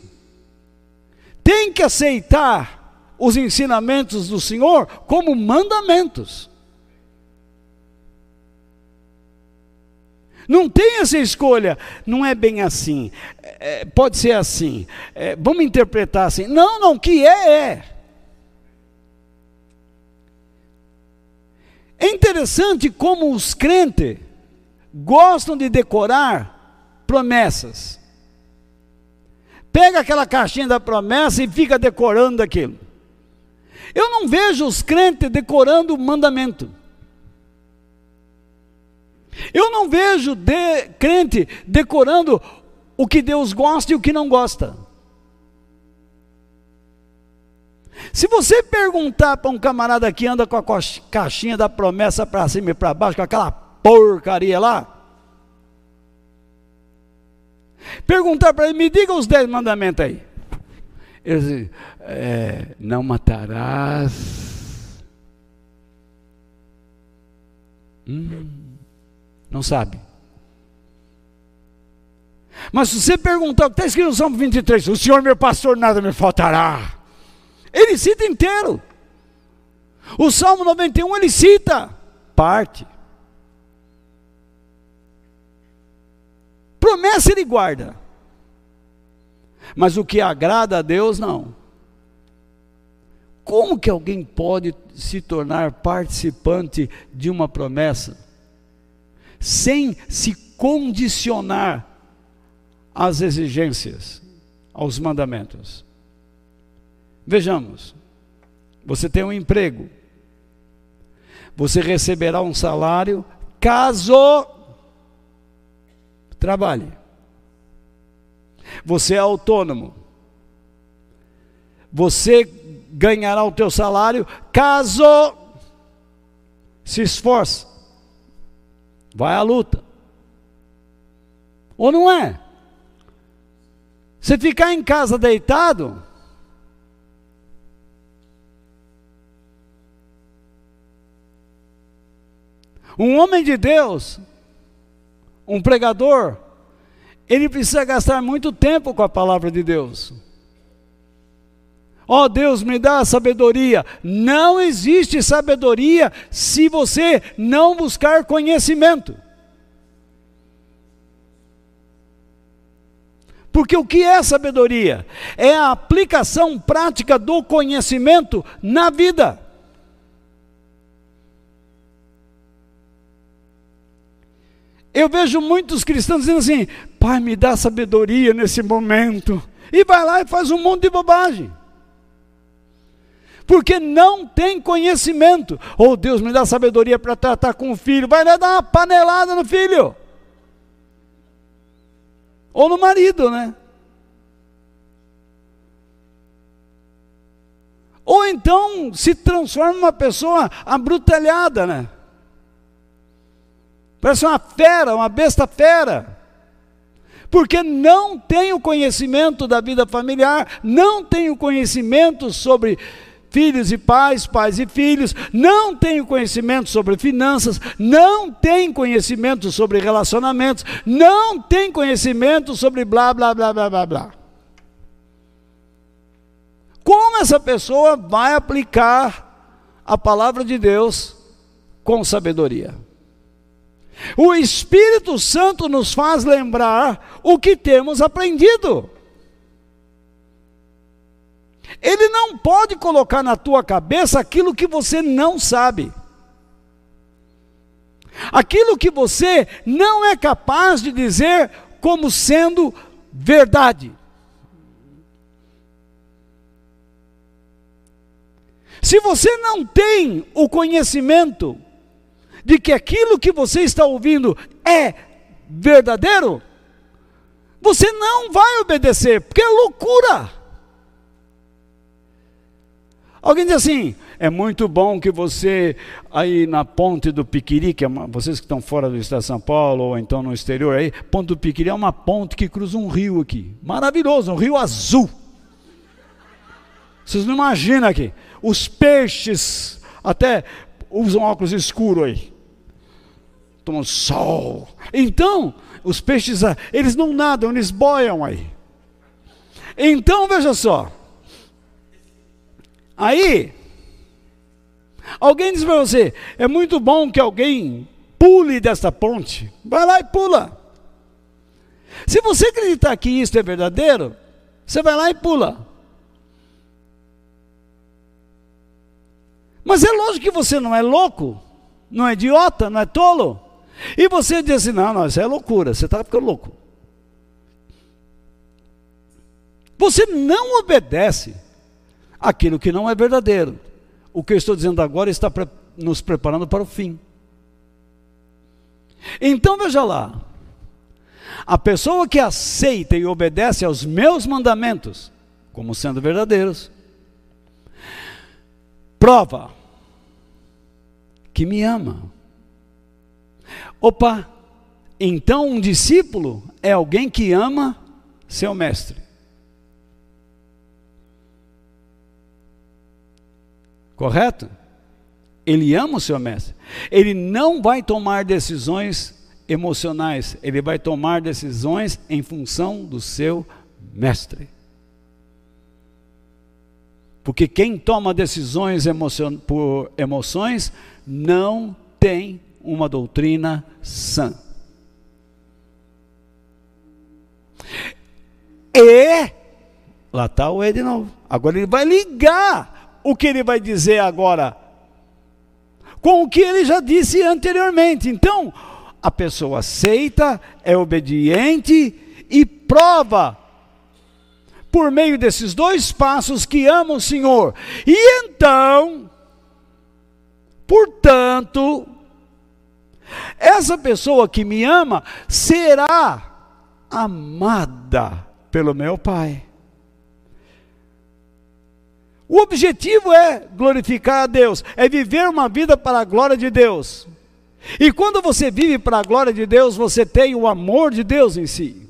Speaker 1: tem que aceitar os ensinamentos do Senhor como mandamentos. Não tem essa escolha, não é bem assim, é, pode ser assim, é, vamos interpretar assim. Não, não, que é, é. É interessante como os crentes gostam de decorar promessas. Pega aquela caixinha da promessa e fica decorando aquilo. Eu não vejo os crentes decorando o mandamento. Eu não vejo de, crente decorando o que Deus gosta e o que não gosta. Se você perguntar para um camarada que anda com a caixinha da promessa para cima e para baixo, com aquela porcaria lá, Perguntar para ele, me diga os dez mandamentos aí. Ele diz, é, não matarás. Hum, não sabe. Mas se você perguntar está escrito no Salmo 23, o Senhor meu pastor, nada me faltará. Ele cita inteiro. O Salmo 91 ele cita parte. Promessa ele guarda. Mas o que agrada a Deus, não. Como que alguém pode se tornar participante de uma promessa sem se condicionar às exigências, aos mandamentos? Vejamos, você tem um emprego, você receberá um salário caso trabalhe. Você é autônomo. Você ganhará o teu salário caso se esforce. Vai à luta. Ou não é? Você ficar em casa deitado, um homem de Deus, um pregador, ele precisa gastar muito tempo com a palavra de Deus. Ó oh, Deus, me dá sabedoria. Não existe sabedoria se você não buscar conhecimento. Porque o que é sabedoria? É a aplicação prática do conhecimento na vida. Eu vejo muitos cristãos dizendo assim: Pai, me dá sabedoria nesse momento. E vai lá e faz um monte de bobagem. Porque não tem conhecimento. Ou oh, Deus me dá sabedoria para tratar com o filho. Vai lá dar uma panelada no filho. Ou no marido, né? Ou então se transforma numa pessoa abrutalhada, né? Parece uma fera, uma besta fera. Porque não tem o conhecimento da vida familiar, não tem o conhecimento sobre filhos e pais, pais e filhos, não tem conhecimento sobre finanças, não tem conhecimento sobre relacionamentos, não tem conhecimento sobre blá, blá, blá, blá, blá, blá. Como essa pessoa vai aplicar a palavra de Deus com sabedoria? O Espírito Santo nos faz lembrar o que temos aprendido. Ele não pode colocar na tua cabeça aquilo que você não sabe. Aquilo que você não é capaz de dizer como sendo verdade. Se você não tem o conhecimento de que aquilo que você está ouvindo é verdadeiro, você não vai obedecer, porque é loucura. Alguém diz assim: é muito bom que você, aí na ponte do Piquiri, que é uma, vocês que estão fora do estado de São Paulo, ou então no exterior, aí, ponte do Piquiri é uma ponte que cruza um rio aqui. Maravilhoso, um rio azul. Vocês não imaginam aqui. Os peixes até usam óculos escuros aí tomam sol. Então, os peixes, ah, eles não nadam, eles boiam aí. Então, veja só. Aí, alguém diz para você: é muito bom que alguém pule dessa ponte. Vai lá e pula. Se você acreditar que isso é verdadeiro, você vai lá e pula. Mas é lógico que você não é louco, não é idiota, não é tolo. E você diz assim: não, não, isso é loucura, você está ficando louco. Você não obedece aquilo que não é verdadeiro. O que eu estou dizendo agora está nos preparando para o fim. Então veja lá, a pessoa que aceita e obedece aos meus mandamentos, como sendo verdadeiros, prova que me ama. Opa, então um discípulo é alguém que ama seu mestre. Correto? Ele ama o seu mestre. Ele não vai tomar decisões emocionais, ele vai tomar decisões em função do seu mestre. Porque quem toma decisões emocion por emoções não tem uma doutrina sã. E lá está o E de novo. Agora ele vai ligar o que ele vai dizer agora com o que ele já disse anteriormente. Então, a pessoa aceita, é obediente e prova por meio desses dois passos que ama o Senhor. E então, portanto, essa pessoa que me ama será amada pelo meu Pai. O objetivo é glorificar a Deus, é viver uma vida para a glória de Deus. E quando você vive para a glória de Deus, você tem o amor de Deus em si.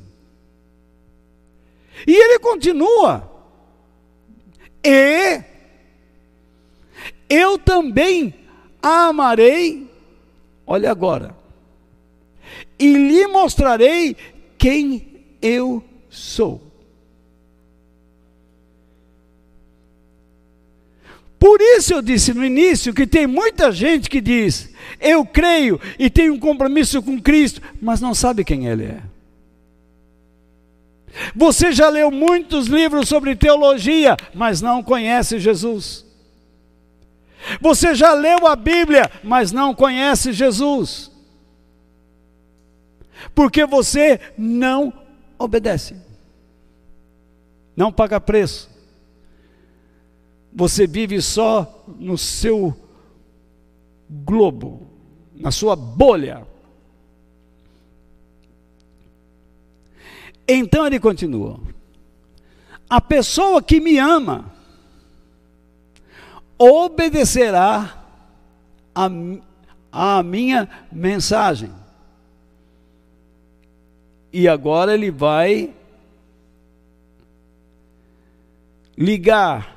Speaker 1: E ele continua. E eu também a amarei, olha agora, e lhe mostrarei quem eu sou. Por isso eu disse no início que tem muita gente que diz: Eu creio e tenho um compromisso com Cristo, mas não sabe quem Ele é. Você já leu muitos livros sobre teologia, mas não conhece Jesus. Você já leu a Bíblia, mas não conhece Jesus. Porque você não obedece, não paga preço você vive só no seu globo, na sua bolha. Então ele continua: a pessoa que me ama obedecerá a, a minha mensagem. E agora ele vai ligar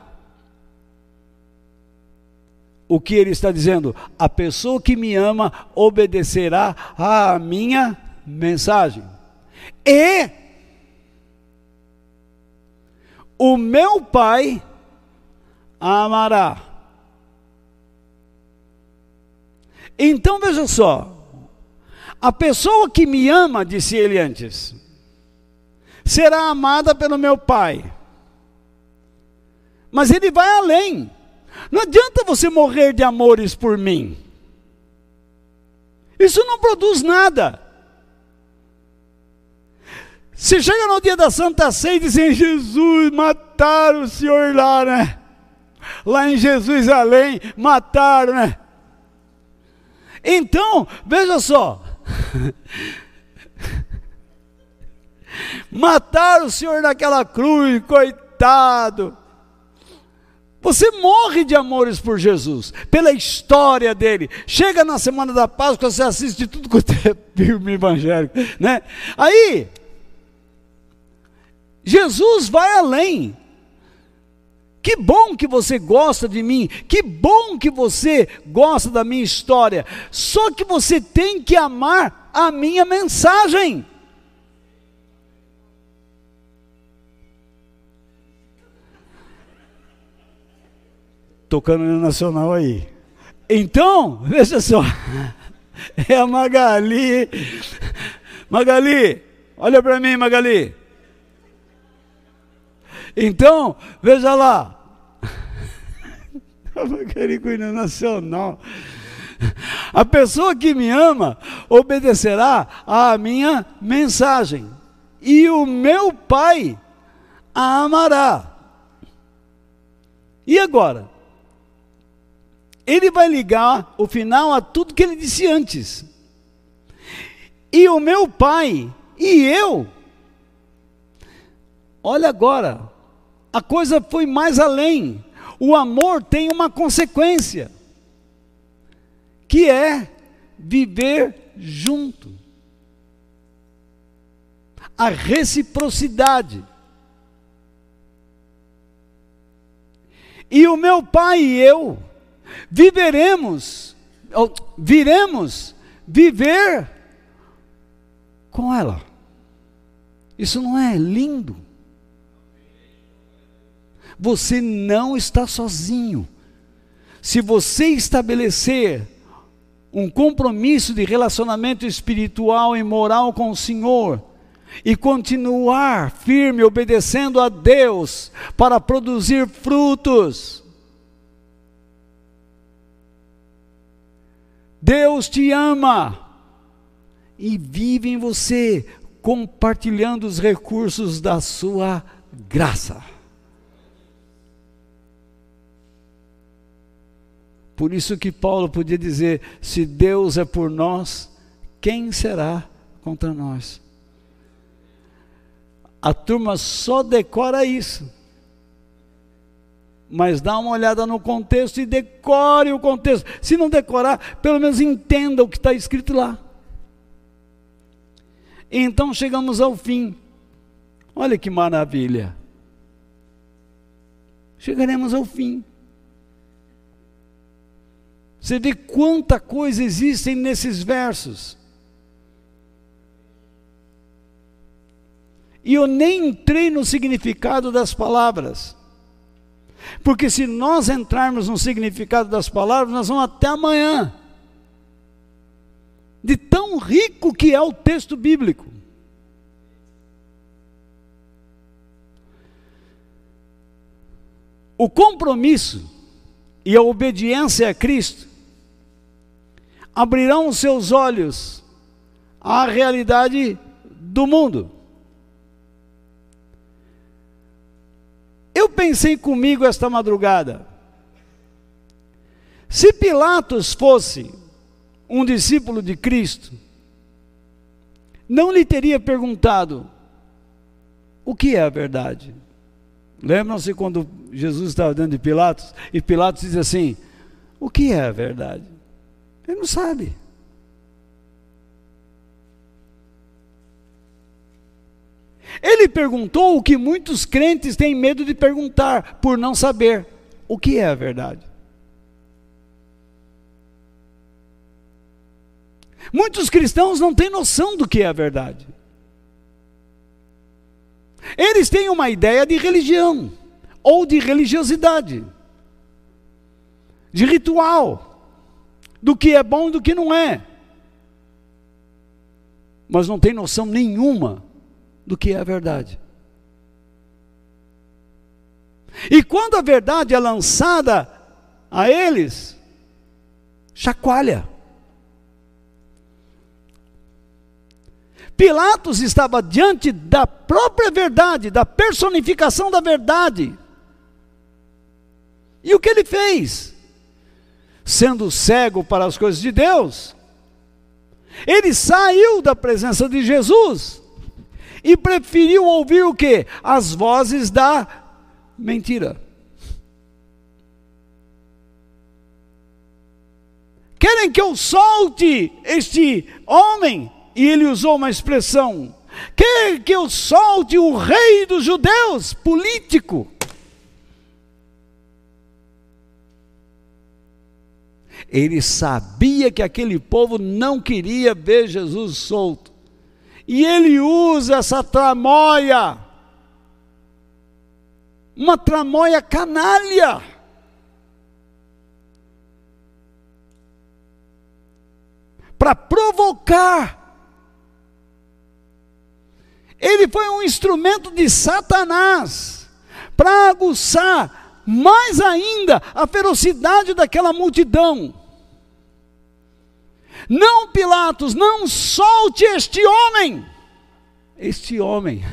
Speaker 1: o que ele está dizendo? A pessoa que me ama obedecerá à minha mensagem. E o meu Pai amará. Então veja só, a pessoa que me ama, disse ele antes, será amada pelo meu Pai. Mas ele vai além. Não adianta você morrer de amores por mim. Isso não produz nada. Se chega no dia da Santa Ceia e dizem, Jesus, mataram o Senhor lá, né? Lá em Jesus além, mataram, né? Então, veja só. mataram o Senhor naquela cruz, coitado. Você morre de amores por Jesus, pela história dele. Chega na semana da Páscoa, você assiste tudo quanto é filme evangélico, né? Aí, Jesus vai além. Que bom que você gosta de mim, que bom que você gosta da minha história. Só que você tem que amar a minha mensagem. tocando no Nacional aí. Então, veja só, é a Magali. Magali, olha para mim, Magali. Então, veja lá. A Magali com o Nacional. A pessoa que me ama obedecerá à minha mensagem, e o meu Pai a amará. E agora? ele vai ligar o final a tudo que ele disse antes. E o meu pai e eu. Olha agora, a coisa foi mais além. O amor tem uma consequência, que é viver junto. A reciprocidade. E o meu pai e eu viveremos, viremos viver com ela. Isso não é lindo? Você não está sozinho. Se você estabelecer um compromisso de relacionamento espiritual e moral com o Senhor, e continuar firme, obedecendo a Deus, para produzir frutos. Deus te ama e vive em você, compartilhando os recursos da sua graça. Por isso que Paulo podia dizer: se Deus é por nós, quem será contra nós? A turma só decora isso. Mas dá uma olhada no contexto e decore o contexto. Se não decorar, pelo menos entenda o que está escrito lá. Então chegamos ao fim. Olha que maravilha. Chegaremos ao fim. Você vê quanta coisa existe nesses versos. E eu nem entrei no significado das palavras. Porque se nós entrarmos no significado das palavras, nós vamos até amanhã. De tão rico que é o texto bíblico. O compromisso e a obediência a Cristo abrirão seus olhos à realidade do mundo. Eu pensei comigo esta madrugada. Se Pilatos fosse um discípulo de Cristo, não lhe teria perguntado o que é a verdade. Lembram-se quando Jesus estava dentro de Pilatos e Pilatos diz assim: O que é a verdade? Ele não sabe. Ele perguntou o que muitos crentes têm medo de perguntar, por não saber o que é a verdade. Muitos cristãos não têm noção do que é a verdade. Eles têm uma ideia de religião, ou de religiosidade, de ritual, do que é bom e do que não é. Mas não tem noção nenhuma do que é a verdade. E quando a verdade é lançada a eles, chacoalha. Pilatos estava diante da própria verdade, da personificação da verdade. E o que ele fez? Sendo cego para as coisas de Deus, ele saiu da presença de Jesus e preferiu ouvir o que? As vozes da mentira. Querem que eu solte este homem? E ele usou uma expressão. Quer que eu solte o rei dos judeus, político? Ele sabia que aquele povo não queria ver Jesus solto. E ele usa essa tramóia, uma tramóia canalha. Para provocar. Ele foi um instrumento de Satanás para aguçar mais ainda a ferocidade daquela multidão. Não, Pilatos, não solte este homem. Este homem.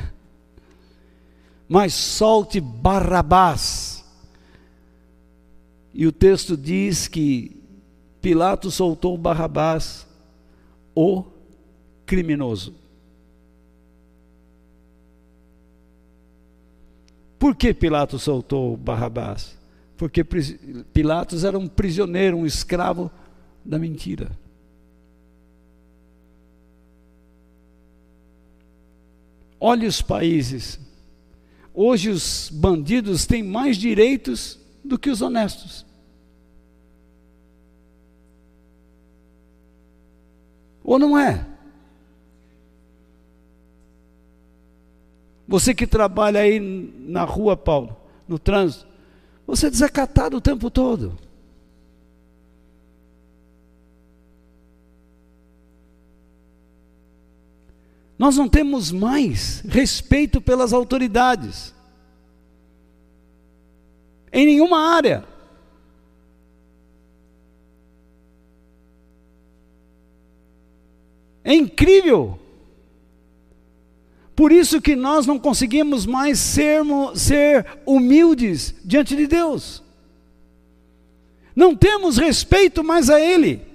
Speaker 1: Mas solte Barrabás. E o texto diz que Pilatos soltou Barrabás, o criminoso. Por que Pilatos soltou Barrabás? Porque Pilatos era um prisioneiro, um escravo da mentira. Olhe os países. Hoje os bandidos têm mais direitos do que os honestos. Ou não é? Você que trabalha aí na rua, Paulo, no trânsito, você é desacatado o tempo todo. Nós não temos mais respeito pelas autoridades. Em nenhuma área. É incrível. Por isso que nós não conseguimos mais sermos, ser humildes diante de Deus. Não temos respeito mais a Ele.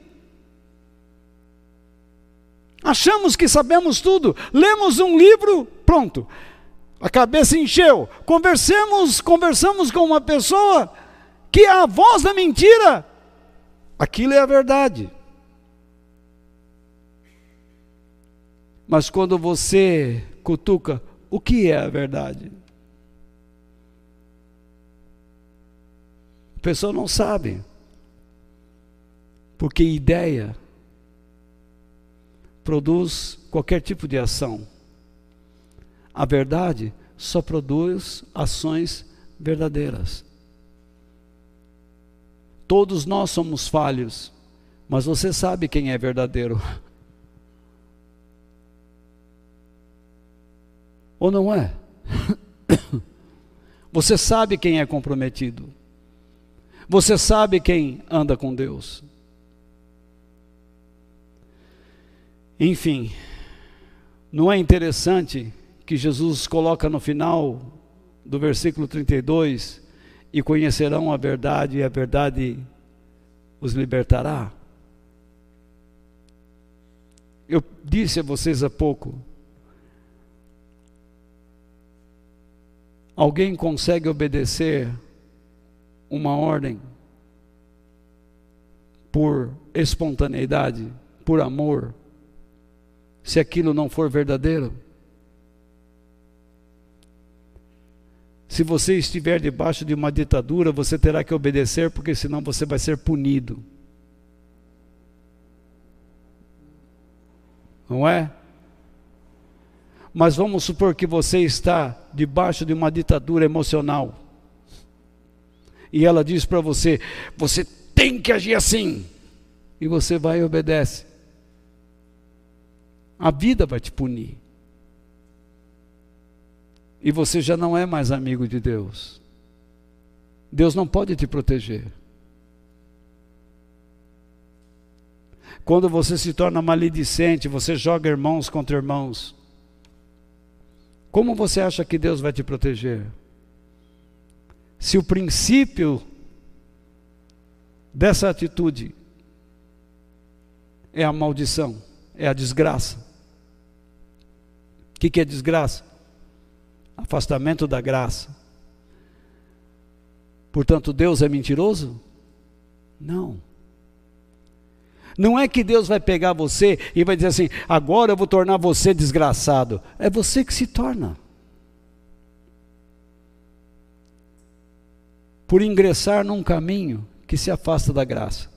Speaker 1: Achamos que sabemos tudo. Lemos um livro, pronto. A cabeça encheu. Conversemos, conversamos com uma pessoa que é a voz da mentira. Aquilo é a verdade. Mas quando você cutuca, o que é a verdade? A pessoa não sabe. Porque ideia produz qualquer tipo de ação. A verdade só produz ações verdadeiras. Todos nós somos falhos, mas você sabe quem é verdadeiro. Ou não é? Você sabe quem é comprometido. Você sabe quem anda com Deus. Enfim, não é interessante que Jesus coloca no final do versículo 32: e conhecerão a verdade, e a verdade os libertará? Eu disse a vocês há pouco, alguém consegue obedecer uma ordem por espontaneidade, por amor, se aquilo não for verdadeiro? Se você estiver debaixo de uma ditadura, você terá que obedecer, porque senão você vai ser punido. Não é? Mas vamos supor que você está debaixo de uma ditadura emocional. E ela diz para você: você tem que agir assim. E você vai e obedece a vida vai te punir. E você já não é mais amigo de Deus. Deus não pode te proteger. Quando você se torna maledicente, você joga irmãos contra irmãos. Como você acha que Deus vai te proteger? Se o princípio dessa atitude é a maldição, é a desgraça que, que é desgraça? Afastamento da graça. Portanto, Deus é mentiroso? Não. Não é que Deus vai pegar você e vai dizer assim: agora eu vou tornar você desgraçado. É você que se torna. Por ingressar num caminho que se afasta da graça,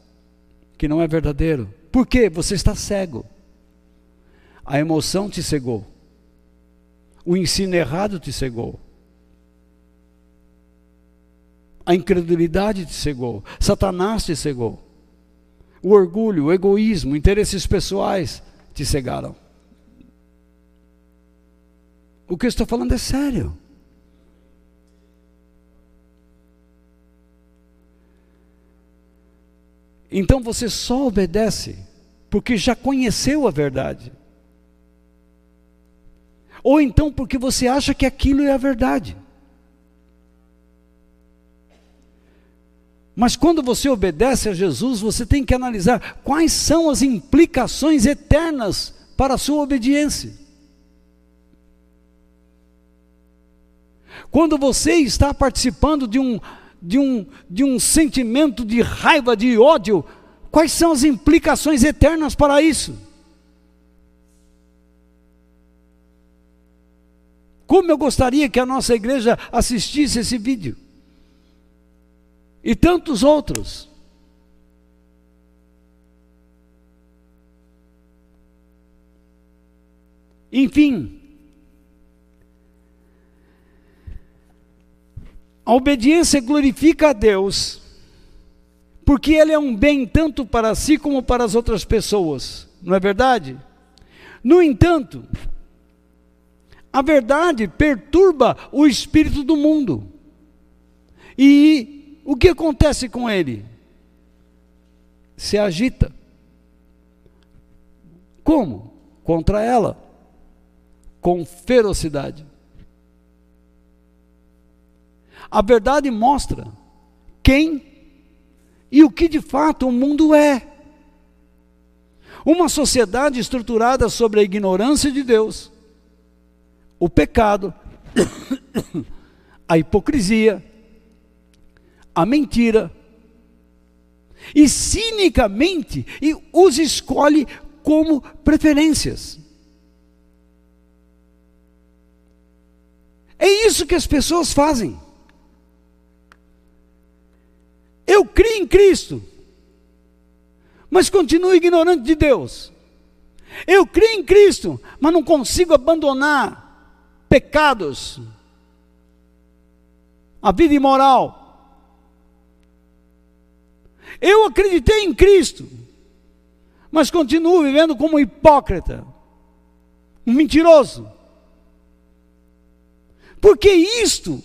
Speaker 1: que não é verdadeiro. Por quê? Você está cego. A emoção te cegou. O ensino errado te cegou. A incredulidade te cegou. Satanás te cegou. O orgulho, o egoísmo, interesses pessoais te cegaram. O que eu estou falando é sério. Então você só obedece porque já conheceu a verdade ou então porque você acha que aquilo é a verdade. Mas quando você obedece a Jesus, você tem que analisar quais são as implicações eternas para a sua obediência. Quando você está participando de um, de um, de um sentimento de raiva, de ódio, quais são as implicações eternas para isso? Como eu gostaria que a nossa igreja assistisse esse vídeo. E tantos outros. Enfim, A obediência glorifica a Deus, porque Ele é um bem tanto para si como para as outras pessoas, não é verdade? No entanto, a verdade perturba o espírito do mundo. E o que acontece com ele? Se agita. Como? Contra ela. Com ferocidade. A verdade mostra quem e o que de fato o mundo é. Uma sociedade estruturada sobre a ignorância de Deus, o pecado, a hipocrisia, a mentira, e cinicamente e os escolhe como preferências. É isso que as pessoas fazem. Eu criei em Cristo, mas continuo ignorante de Deus. Eu criei em Cristo, mas não consigo abandonar pecados, a vida imoral. Eu acreditei em Cristo, mas continuo vivendo como um hipócrita, um mentiroso. Porque isto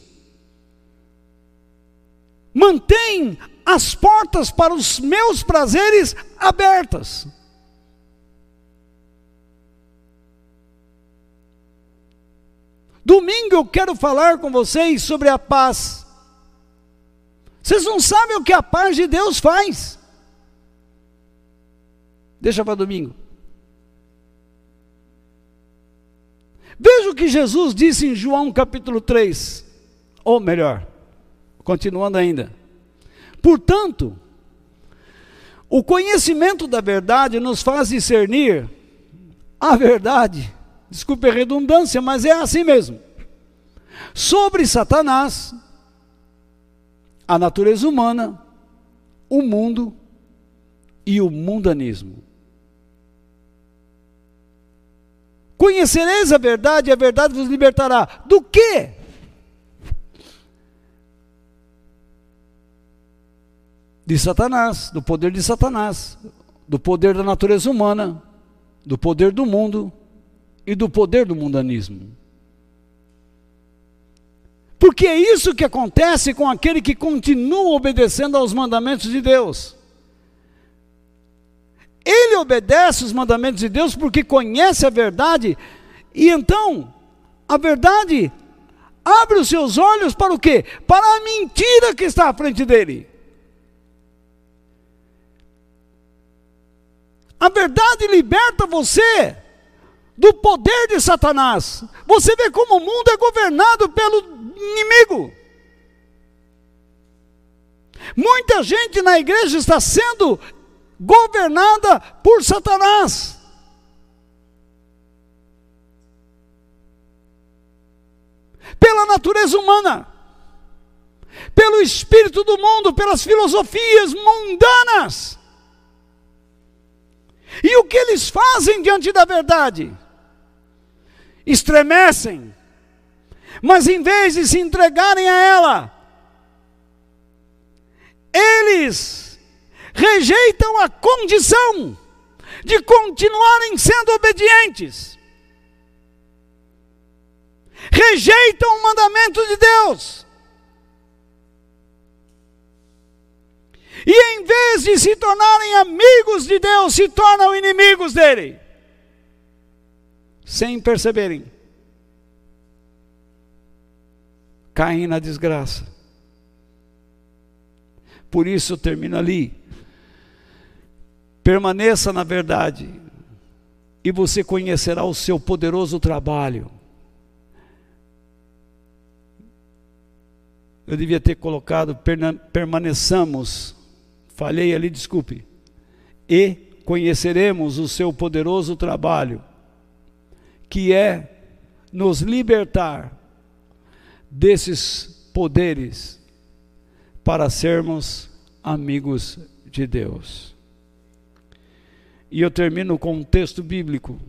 Speaker 1: mantém as portas para os meus prazeres abertas. Domingo eu quero falar com vocês sobre a paz. Vocês não sabem o que a paz de Deus faz. Deixa para domingo. Veja o que Jesus disse em João capítulo 3. Ou melhor, continuando ainda. Portanto, o conhecimento da verdade nos faz discernir a verdade. Desculpe a redundância, mas é assim mesmo. Sobre Satanás a natureza humana, o mundo e o mundanismo. Conhecereis a verdade e a verdade vos libertará. Do quê? De Satanás, do poder de Satanás, do poder da natureza humana, do poder do mundo e do poder do mundanismo. Porque é isso que acontece com aquele que continua obedecendo aos mandamentos de Deus. Ele obedece os mandamentos de Deus porque conhece a verdade, e então a verdade abre os seus olhos para o quê? Para a mentira que está à frente dele. A verdade liberta você do poder de Satanás. Você vê como o mundo é governado pelo inimigo. Muita gente na igreja está sendo governada por Satanás. Pela natureza humana, pelo espírito do mundo, pelas filosofias mundanas. E o que eles fazem diante da verdade? Estremecem, mas em vez de se entregarem a ela, eles rejeitam a condição de continuarem sendo obedientes. Rejeitam o mandamento de Deus. E em vez de se tornarem amigos de Deus, se tornam inimigos dele, sem perceberem. caem na desgraça. Por isso termina ali. Permaneça na verdade, e você conhecerá o seu poderoso trabalho. Eu devia ter colocado permaneçamos, falhei ali, desculpe. E conheceremos o seu poderoso trabalho, que é nos libertar desses poderes para sermos amigos de Deus. E eu termino com um texto bíblico,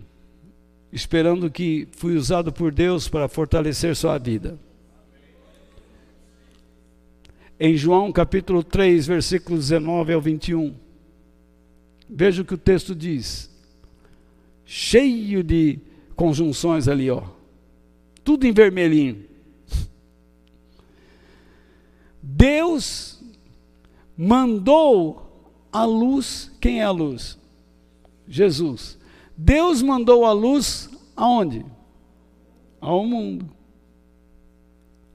Speaker 1: esperando que fui usado por Deus para fortalecer sua vida. em João capítulo 3, versículos 19 ao 21. Veja o que o texto diz. Cheio de conjunções ali, ó. Tudo em vermelhinho. Deus mandou a luz, quem é a luz? Jesus. Deus mandou a luz aonde? Ao mundo.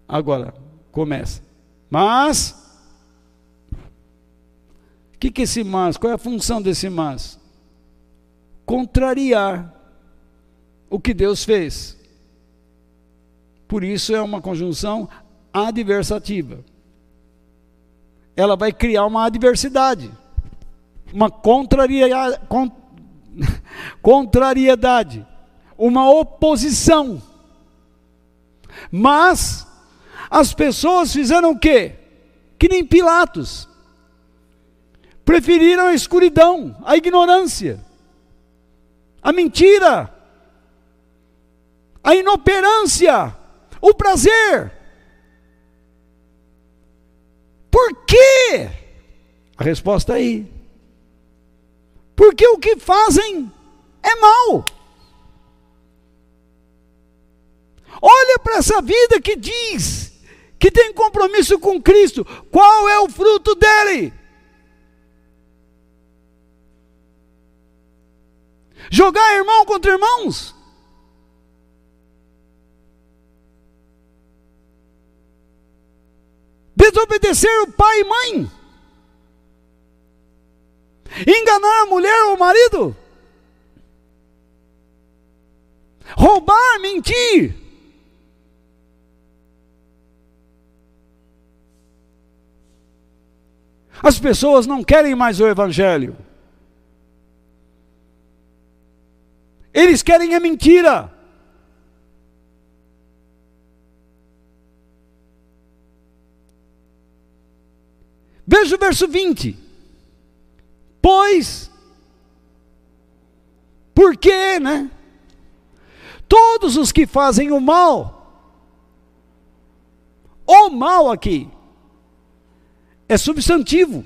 Speaker 1: Agora, começa. Mas, o que, que é esse mas? Qual é a função desse mas? Contrariar o que Deus fez. Por isso é uma conjunção adversativa. Ela vai criar uma adversidade, uma contraria, con, contrariedade, uma oposição. Mas as pessoas fizeram o quê? Que nem Pilatos. Preferiram a escuridão, a ignorância, a mentira, a inoperância, o prazer. Por quê? A resposta é aí. Porque o que fazem é mal. Olha para essa vida que diz que tem compromisso com Cristo. Qual é o fruto dele? Jogar irmão contra irmãos? Desobedecer o pai e mãe? Enganar a mulher ou o marido? Roubar, mentir? As pessoas não querem mais o Evangelho. Eles querem a mentira. Veja o verso 20. Pois, porque, né? Todos os que fazem o mal, o mal aqui, é substantivo.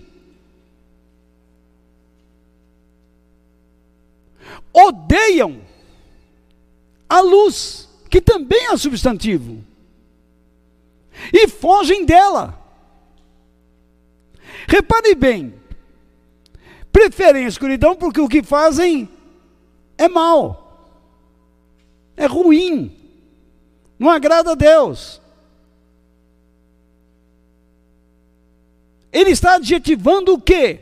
Speaker 1: Odeiam a luz, que também é substantivo, e fogem dela. Repare bem, preferem a escuridão porque o que fazem é mal, é ruim, não agrada a Deus. Ele está adjetivando o quê?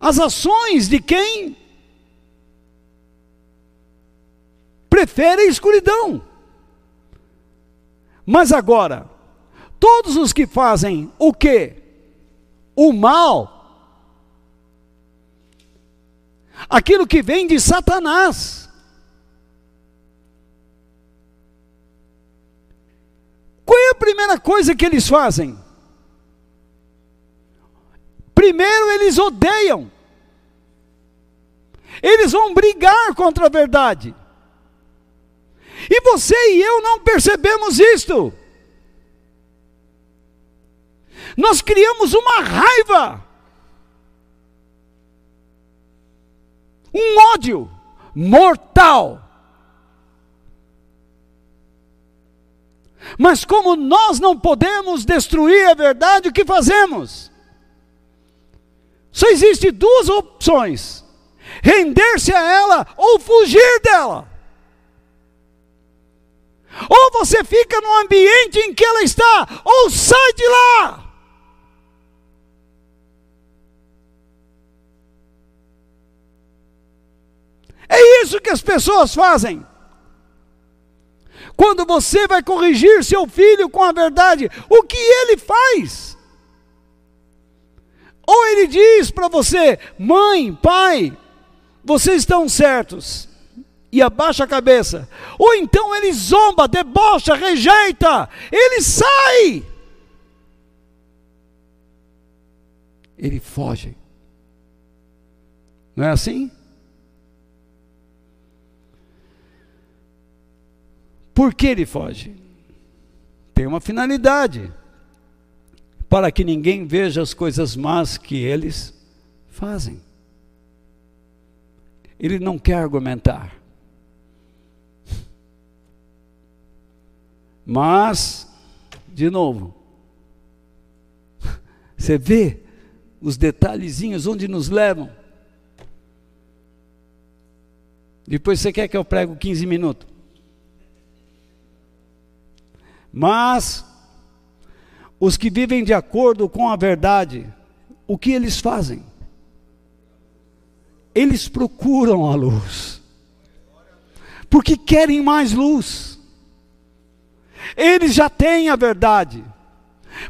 Speaker 1: As ações de quem prefere a escuridão. Mas agora, todos os que fazem o quê? O mal, aquilo que vem de Satanás. Qual é a primeira coisa que eles fazem? Primeiro, eles odeiam. Eles vão brigar contra a verdade. E você e eu não percebemos isto. Nós criamos uma raiva, um ódio mortal. Mas como nós não podemos destruir a verdade, o que fazemos? Só existe duas opções: render-se a ela ou fugir dela. Ou você fica no ambiente em que ela está, ou sai de lá. Isso que as pessoas fazem. Quando você vai corrigir seu filho com a verdade, o que ele faz? Ou ele diz para você, mãe, pai, vocês estão certos, e abaixa a cabeça. Ou então ele zomba, debocha, rejeita, ele sai. Ele foge. Não é assim? Por que ele foge? Tem uma finalidade. para que ninguém veja as coisas más que eles fazem. Ele não quer argumentar. Mas, de novo, você vê os detalhezinhos onde nos levam. Depois você quer que eu prego 15 minutos. Mas os que vivem de acordo com a verdade, o que eles fazem? Eles procuram a luz. Porque querem mais luz. Eles já têm a verdade.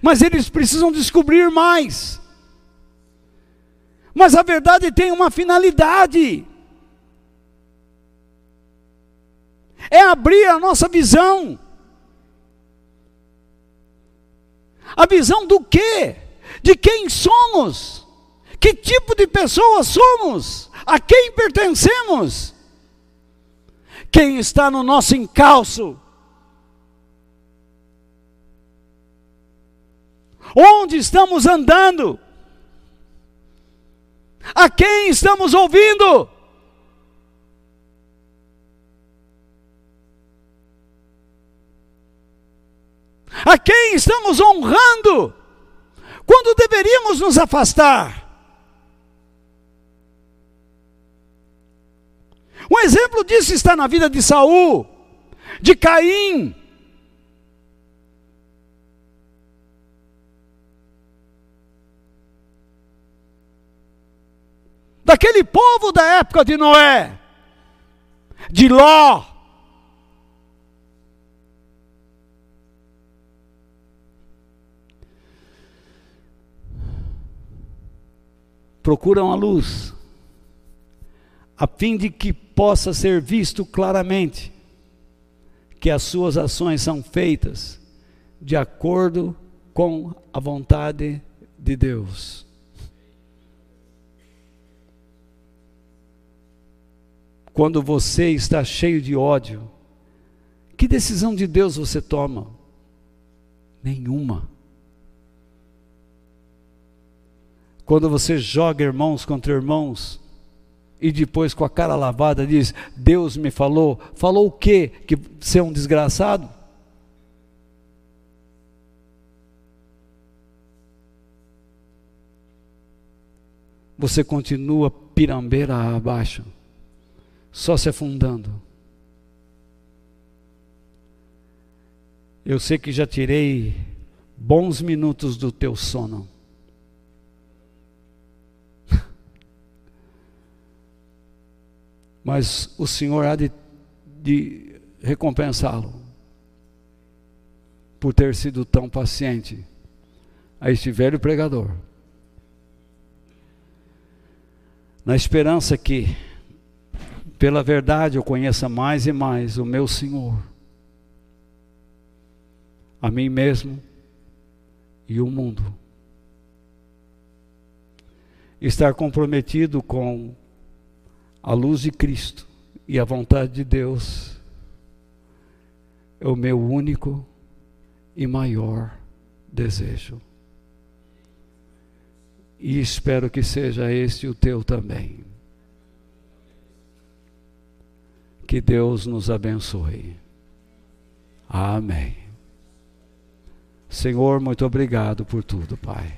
Speaker 1: Mas eles precisam descobrir mais. Mas a verdade tem uma finalidade. É abrir a nossa visão. A visão do quê? De quem somos? Que tipo de pessoas somos? A quem pertencemos? Quem está no nosso encalço? Onde estamos andando? A quem estamos ouvindo? A quem estamos honrando? Quando deveríamos nos afastar? Um exemplo disso está na vida de Saul, de Caim. Daquele povo da época de Noé, de Ló, procuram a luz, a fim de que possa ser visto claramente que as suas ações são feitas de acordo com a vontade de Deus. Quando você está cheio de ódio, que decisão de Deus você toma? Nenhuma. Quando você joga irmãos contra irmãos e depois com a cara lavada diz: Deus me falou, falou o quê? Que você é um desgraçado? Você continua pirambeira abaixo, só se afundando. Eu sei que já tirei bons minutos do teu sono. Mas o Senhor há de, de recompensá-lo por ter sido tão paciente a este velho pregador. Na esperança que, pela verdade, eu conheça mais e mais o meu Senhor, a mim mesmo e o mundo. Estar comprometido com a luz de Cristo e a vontade de Deus é o meu único e maior desejo. E espero que seja este o teu também. Que Deus nos abençoe. Amém. Senhor, muito obrigado por tudo, Pai.